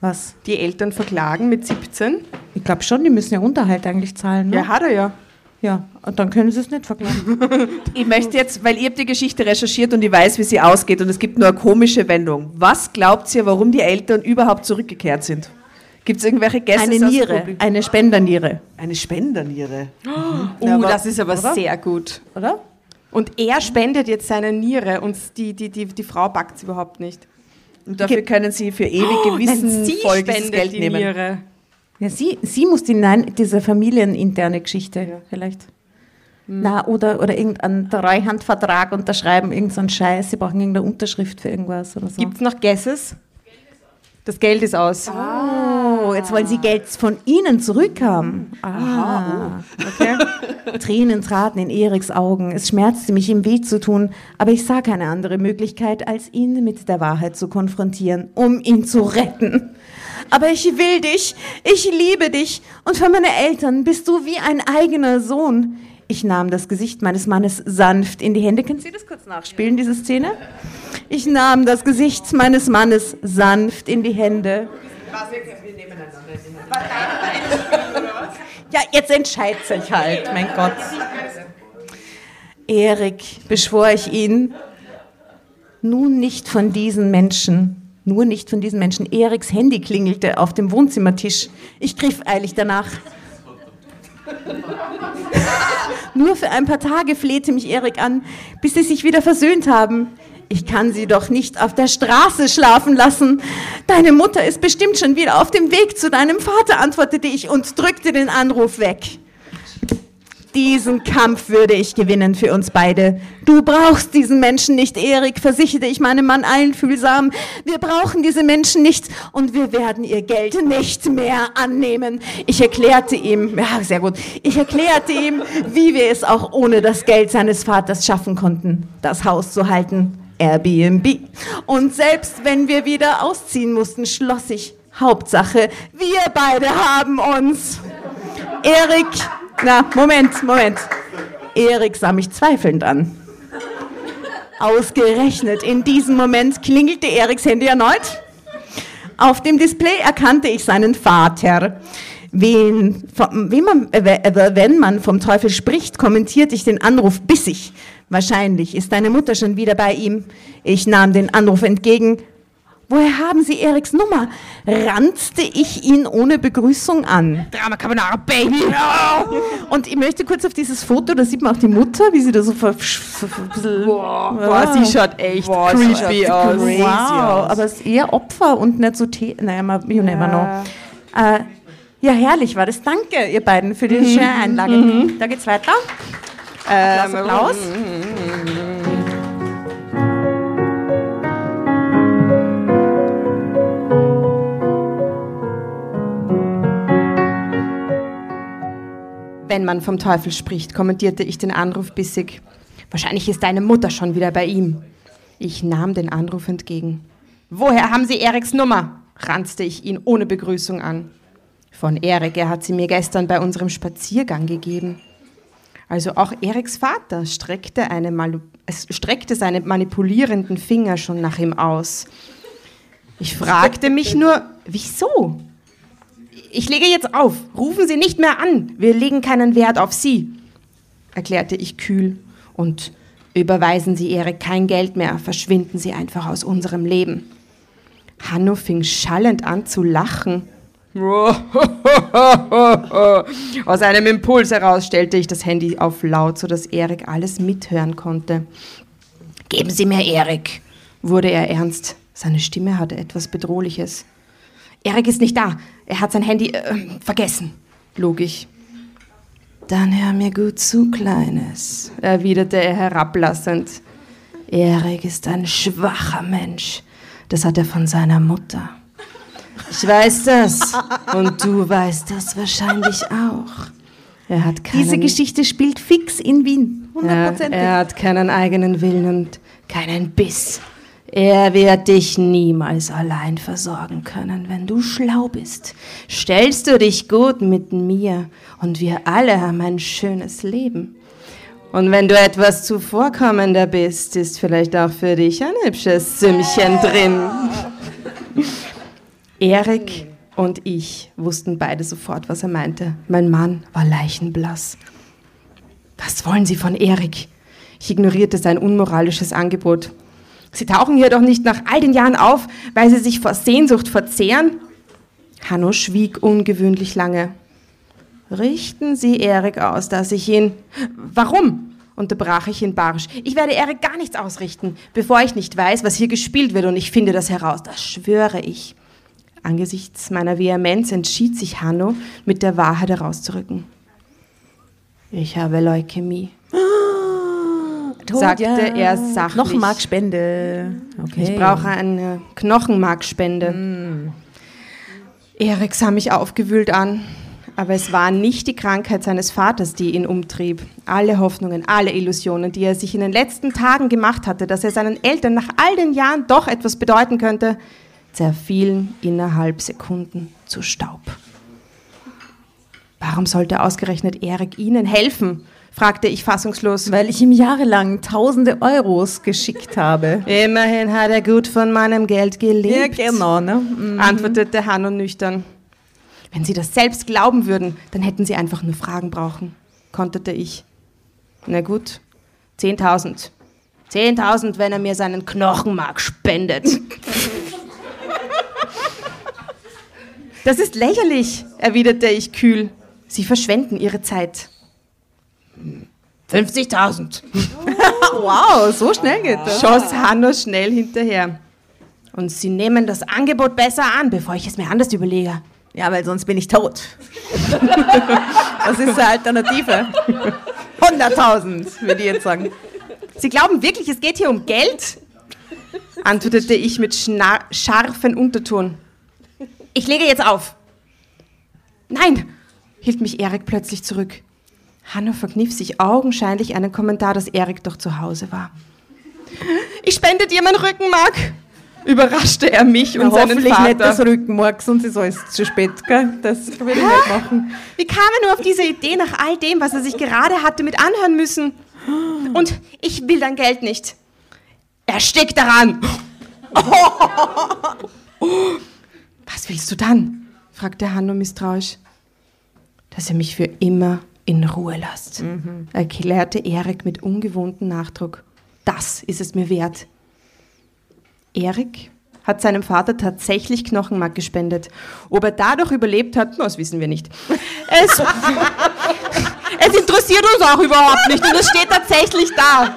Was? Die Eltern verklagen mit 17? Ich glaube schon, die müssen ja Unterhalt eigentlich zahlen. Ne? Ja, hat er ja. ja, und dann können sie es nicht verklagen. Ich möchte jetzt, weil ihr habt die Geschichte recherchiert und ich weiß, wie sie ausgeht und es gibt nur eine komische Wendung. Was glaubt ihr, warum die Eltern überhaupt zurückgekehrt sind? Gibt es irgendwelche Gäste? Eine Niere, eine Spenderniere, Eine Spenderniere. Oh, aber- das ist aber oder? sehr gut. oder? Und er spendet jetzt seine Niere und die, die, die, die Frau backt es überhaupt nicht. Und dafür können Sie für ewig Nein, gewissen sie folgendes spendet Geld die nehmen. Niere. Ja, sie, sie muss die, nein, diese familieninterne Geschichte vielleicht. Na, oder, oder irgendeinen Treuhandvertrag unterschreiben, irgendeinen Scheiß. Sie brauchen irgendeine Unterschrift für irgendwas oder so. Gibt es noch Guesses? Das Geld ist aus. oh, jetzt wollen Sie Geld von Ihnen zurückhaben. Ah, Okay. Tränen traten in Eriks Augen. Es schmerzte mich, ihm weh zu tun, aber ich sah keine andere Möglichkeit, als ihn mit der Wahrheit zu konfrontieren, um ihn zu retten. Aber ich will dich, ich liebe dich und für meine Eltern bist du wie ein eigener Sohn. Ich nahm das Gesicht meines Mannes sanft in die Hände. Können Sie das kurz nachspielen, diese Szene? Ich nahm das Gesicht meines Mannes sanft in die Hände. Ja, jetzt entscheidet sich halt, mein Gott. Erik, beschwor ich ihn, nun nicht von diesen Menschen, nur nicht von diesen Menschen. Eriks Handy klingelte auf dem Wohnzimmertisch. Ich griff eilig danach. Nur für ein paar Tage flehte mich Erik an, bis sie sich wieder versöhnt haben. Ich kann sie doch nicht auf der Straße schlafen lassen. Deine Mutter ist bestimmt schon wieder auf dem Weg zu deinem Vater, antwortete ich und drückte den Anruf weg. Diesen Kampf würde ich gewinnen für uns beide. Du brauchst diesen Menschen nicht, Erik, versicherte ich meinem Mann einfühlsam. Wir brauchen diese Menschen nicht und wir werden ihr Geld nicht mehr annehmen. Ich erklärte ihm, ja, sehr gut, ich erklärte ihm, wie wir es auch ohne das Geld seines Vaters schaffen konnten, das Haus zu halten. Airbnb. Und selbst wenn wir wieder ausziehen mussten, schloss ich. Hauptsache, wir beide haben uns. Erik, na, Moment, Moment. Erik sah mich zweifelnd an. Ausgerechnet in diesem Moment klingelte Eriks Handy erneut. Auf dem Display erkannte ich seinen Vater. Wen, wie man, äh, wenn man vom Teufel spricht, kommentierte ich den Anruf bissig. Wahrscheinlich ist deine Mutter schon wieder bei ihm. Ich nahm den Anruf entgegen. Woher haben Sie Eriks Nummer? Ranzte ich ihn ohne Begrüßung an. Drama Carbonara, Baby! Und ich möchte kurz auf dieses Foto, da sieht man auch die Mutter, wie sie da so ver... bisschen- Boah, sie schaut echt sie creepy schaut aus. crazy Wow, aus. aber es ist eher Opfer und nicht so Tee. Naja, you never know. Äh, ja, herrlich war das. Danke, ihr beiden, für die schöne Einlage. Da geht's weiter. Applaus, Applaus. Wenn man vom Teufel spricht, kommentierte ich den Anruf bissig. Wahrscheinlich ist deine Mutter schon wieder bei ihm. Ich nahm den Anruf entgegen. Woher haben Sie Eriks Nummer? ranzte ich ihn ohne Begrüßung an. Von Erik, er hat sie mir gestern bei unserem Spaziergang gegeben. Also auch Eriks Vater streckte, eine streckte seine manipulierenden Finger schon nach ihm aus. Ich fragte mich nur, wieso? Ich lege jetzt auf. Rufen Sie nicht mehr an. Wir legen keinen Wert auf Sie, erklärte ich kühl. Und überweisen Sie Erik kein Geld mehr. Verschwinden Sie einfach aus unserem Leben. Hanno fing schallend an zu lachen. Aus einem Impuls heraus stellte ich das Handy auf laut, sodass Erik alles mithören konnte. Geben Sie mir Erik, wurde er ernst. Seine Stimme hatte etwas Bedrohliches. Erik ist nicht da. Er hat sein Handy äh, vergessen, log ich. Dann hör mir gut zu, Kleines, erwiderte er herablassend. Erik ist ein schwacher Mensch. Das hat er von seiner Mutter. Ich weiß das. Und du weißt das wahrscheinlich auch. Er hat keinen, Diese Geschichte spielt fix in Wien. ja, Hundertprozentig. er hat keinen eigenen Willen und keinen Biss. Er wird dich niemals allein versorgen können, wenn du schlau bist. Stellst du dich gut mit mir und wir alle haben ein schönes Leben. Und wenn du etwas zuvorkommender bist, ist vielleicht auch für dich ein hübsches Sümmchen drin. Erik und ich wussten beide sofort, was er meinte. Mein Mann war leichenblass. Was wollen Sie von Erik? Ich ignorierte sein unmoralisches Angebot. Sie tauchen hier doch nicht nach all den Jahren auf, weil Sie sich vor Sehnsucht verzehren? Hanno schwieg ungewöhnlich lange. Richten Sie Erik aus, dass ich ihn. Warum? unterbrach ich ihn barsch. Ich werde Erik gar nichts ausrichten, bevor ich nicht weiß, was hier gespielt wird und ich finde das heraus. Das schwöre ich. Angesichts meiner Vehemenz entschied sich Hanno, mit der Wahrheit herauszurücken. Ich habe Leukämie, Tot, sagte er sachlich. Knochenmarkspende. Okay. Ich brauche eine Knochenmarkspende. Erik sah mich aufgewühlt an, aber es war nicht die Krankheit seines Vaters, die ihn umtrieb. Alle Hoffnungen, alle Illusionen, die er sich in den letzten Tagen gemacht hatte, dass er seinen Eltern nach all den Jahren doch etwas bedeuten könnte, zerfielen innerhalb Sekunden zu Staub. Warum sollte ausgerechnet Erik ihnen helfen? fragte ich fassungslos. Weil ich ihm jahrelang tausende Euros geschickt habe. Immerhin hat er gut von meinem Geld gelebt. genau, ne? Mhm. antwortete Hanno nüchtern. Wenn Sie das selbst glauben würden, dann hätten Sie einfach nur Fragen brauchen, konterte ich. Na gut, 10.000. 10.000, wenn er mir seinen Knochenmark spendet. Das ist lächerlich, erwiderte ich kühl. Sie verschwenden Ihre Zeit. 50.000, Wow, so schnell geht das. schoss Hanno schnell hinterher. Und Sie nehmen das Angebot besser an, bevor ich es mir anders überlege. Ja, weil sonst bin ich tot. Was ist die Alternative? 100.000, würde ich jetzt sagen. Sie glauben wirklich, es geht hier um Geld? antwortete ich mit scharfen Unterton. Ich lege jetzt auf. Nein, hielt mich Erik plötzlich zurück. Hanno verkniff sich augenscheinlich einen Kommentar, dass Erik doch zu Hause war. Ich spende dir mein Rückenmark, überraschte er mich und Ja, seinen hoffentlich nicht das Vater. Rückenmark, sonst ist alles zu spät, gell? Das will ich nicht machen. Wie kam er nur auf diese Idee nach all dem, was er sich gerade hatte mit anhören müssen? Und ich will dein Geld nicht. Erstick daran! Was willst du dann? fragte Hanno misstrauisch. Dass ihr mich für immer in Ruhe lasst, erklärte Erik mit ungewohntem Nachdruck. Das ist es mir wert. Erik hat seinem Vater tatsächlich Knochenmark gespendet. Ob er dadurch überlebt hat, das wissen wir nicht. Es, es interessiert uns auch überhaupt nicht und es steht tatsächlich da.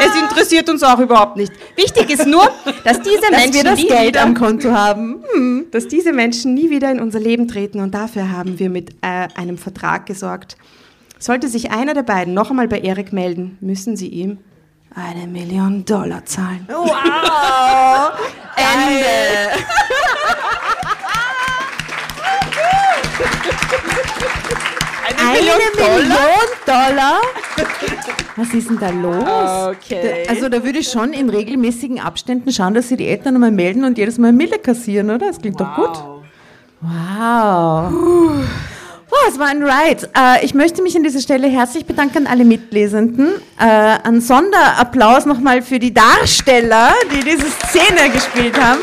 Es interessiert uns auch überhaupt nicht. Wichtig ist nur, dass diese Dass Menschen wir das nie Geld wieder, am Konto haben. dass diese Menschen nie wieder in unser Leben treten und dafür haben wir mit äh, einem Vertrag gesorgt. Sollte sich einer der beiden noch einmal bei Erik melden, müssen sie ihm eine Million Dollar zahlen. Wow! Ende! Eine Million Dollar? Was ist denn da los? Okay. Da- Also da würde ich schon in regelmäßigen Abständen schauen, dass sie die Eltern einmal melden und jedes Mal Mille kassieren, oder? Das klingt doch gut. Wow. Wow, es war ein Ride. Äh, ich möchte mich an dieser Stelle herzlich bedanken an alle Mitlesenden. Äh, ein Sonderapplaus nochmal für die Darsteller, die diese Szene gespielt haben.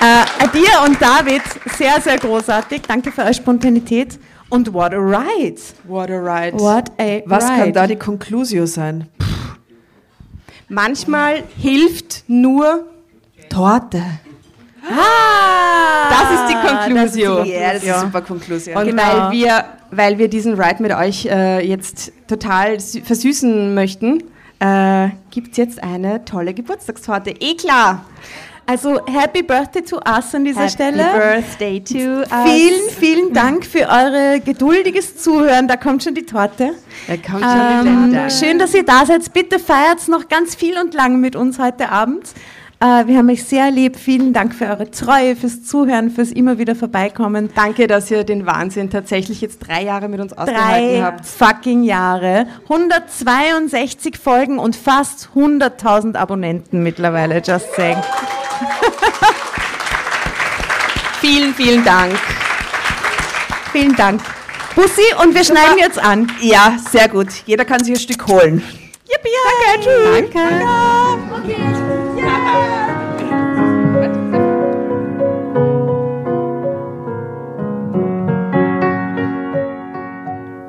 Äh, Adia und David, sehr, sehr großartig. Danke für eure Spontanität. Und what a ride. What a ride. What a Was ride. kann da die Conclusio sein? Manchmal hilft nur Torte. Ah, Das ist die Conclusio. das ist die Ja, das ist super Conclusio. Und Genau. weil, wir, weil wir diesen Ride mit euch äh, jetzt total sü- versüßen möchten, äh, gibt es jetzt eine tolle Geburtstagstorte. Eh klar. Also Happy Birthday to us an dieser Happy Stelle. Birthday to us. Vielen, vielen Dank für eure geduldiges Zuhören. Da kommt schon die Torte. Da kommt schon die Ähm, Blende. schön, dass ihr da seid. Bitte feiert noch ganz viel und lang mit uns heute Abend. Äh, wir haben euch sehr lieb. Vielen Dank für eure Treue, fürs Zuhören, fürs immer wieder vorbeikommen. Danke, dass ihr den Wahnsinn tatsächlich jetzt drei Jahre mit uns ausgehalten Drei habt. fucking Jahre, 162 Folgen und fast 100.000 Abonnenten mittlerweile, just saying. Vielen, vielen Dank. Vielen Dank. Bussi und wir schneiden jetzt an. Ja, sehr gut. Jeder kann sich ein Stück holen. Yippie, danke, tschüss. Danke.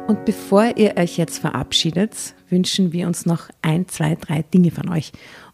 Und bevor ihr euch jetzt verabschiedet, wünschen wir uns noch ein, zwei, drei Dinge von euch.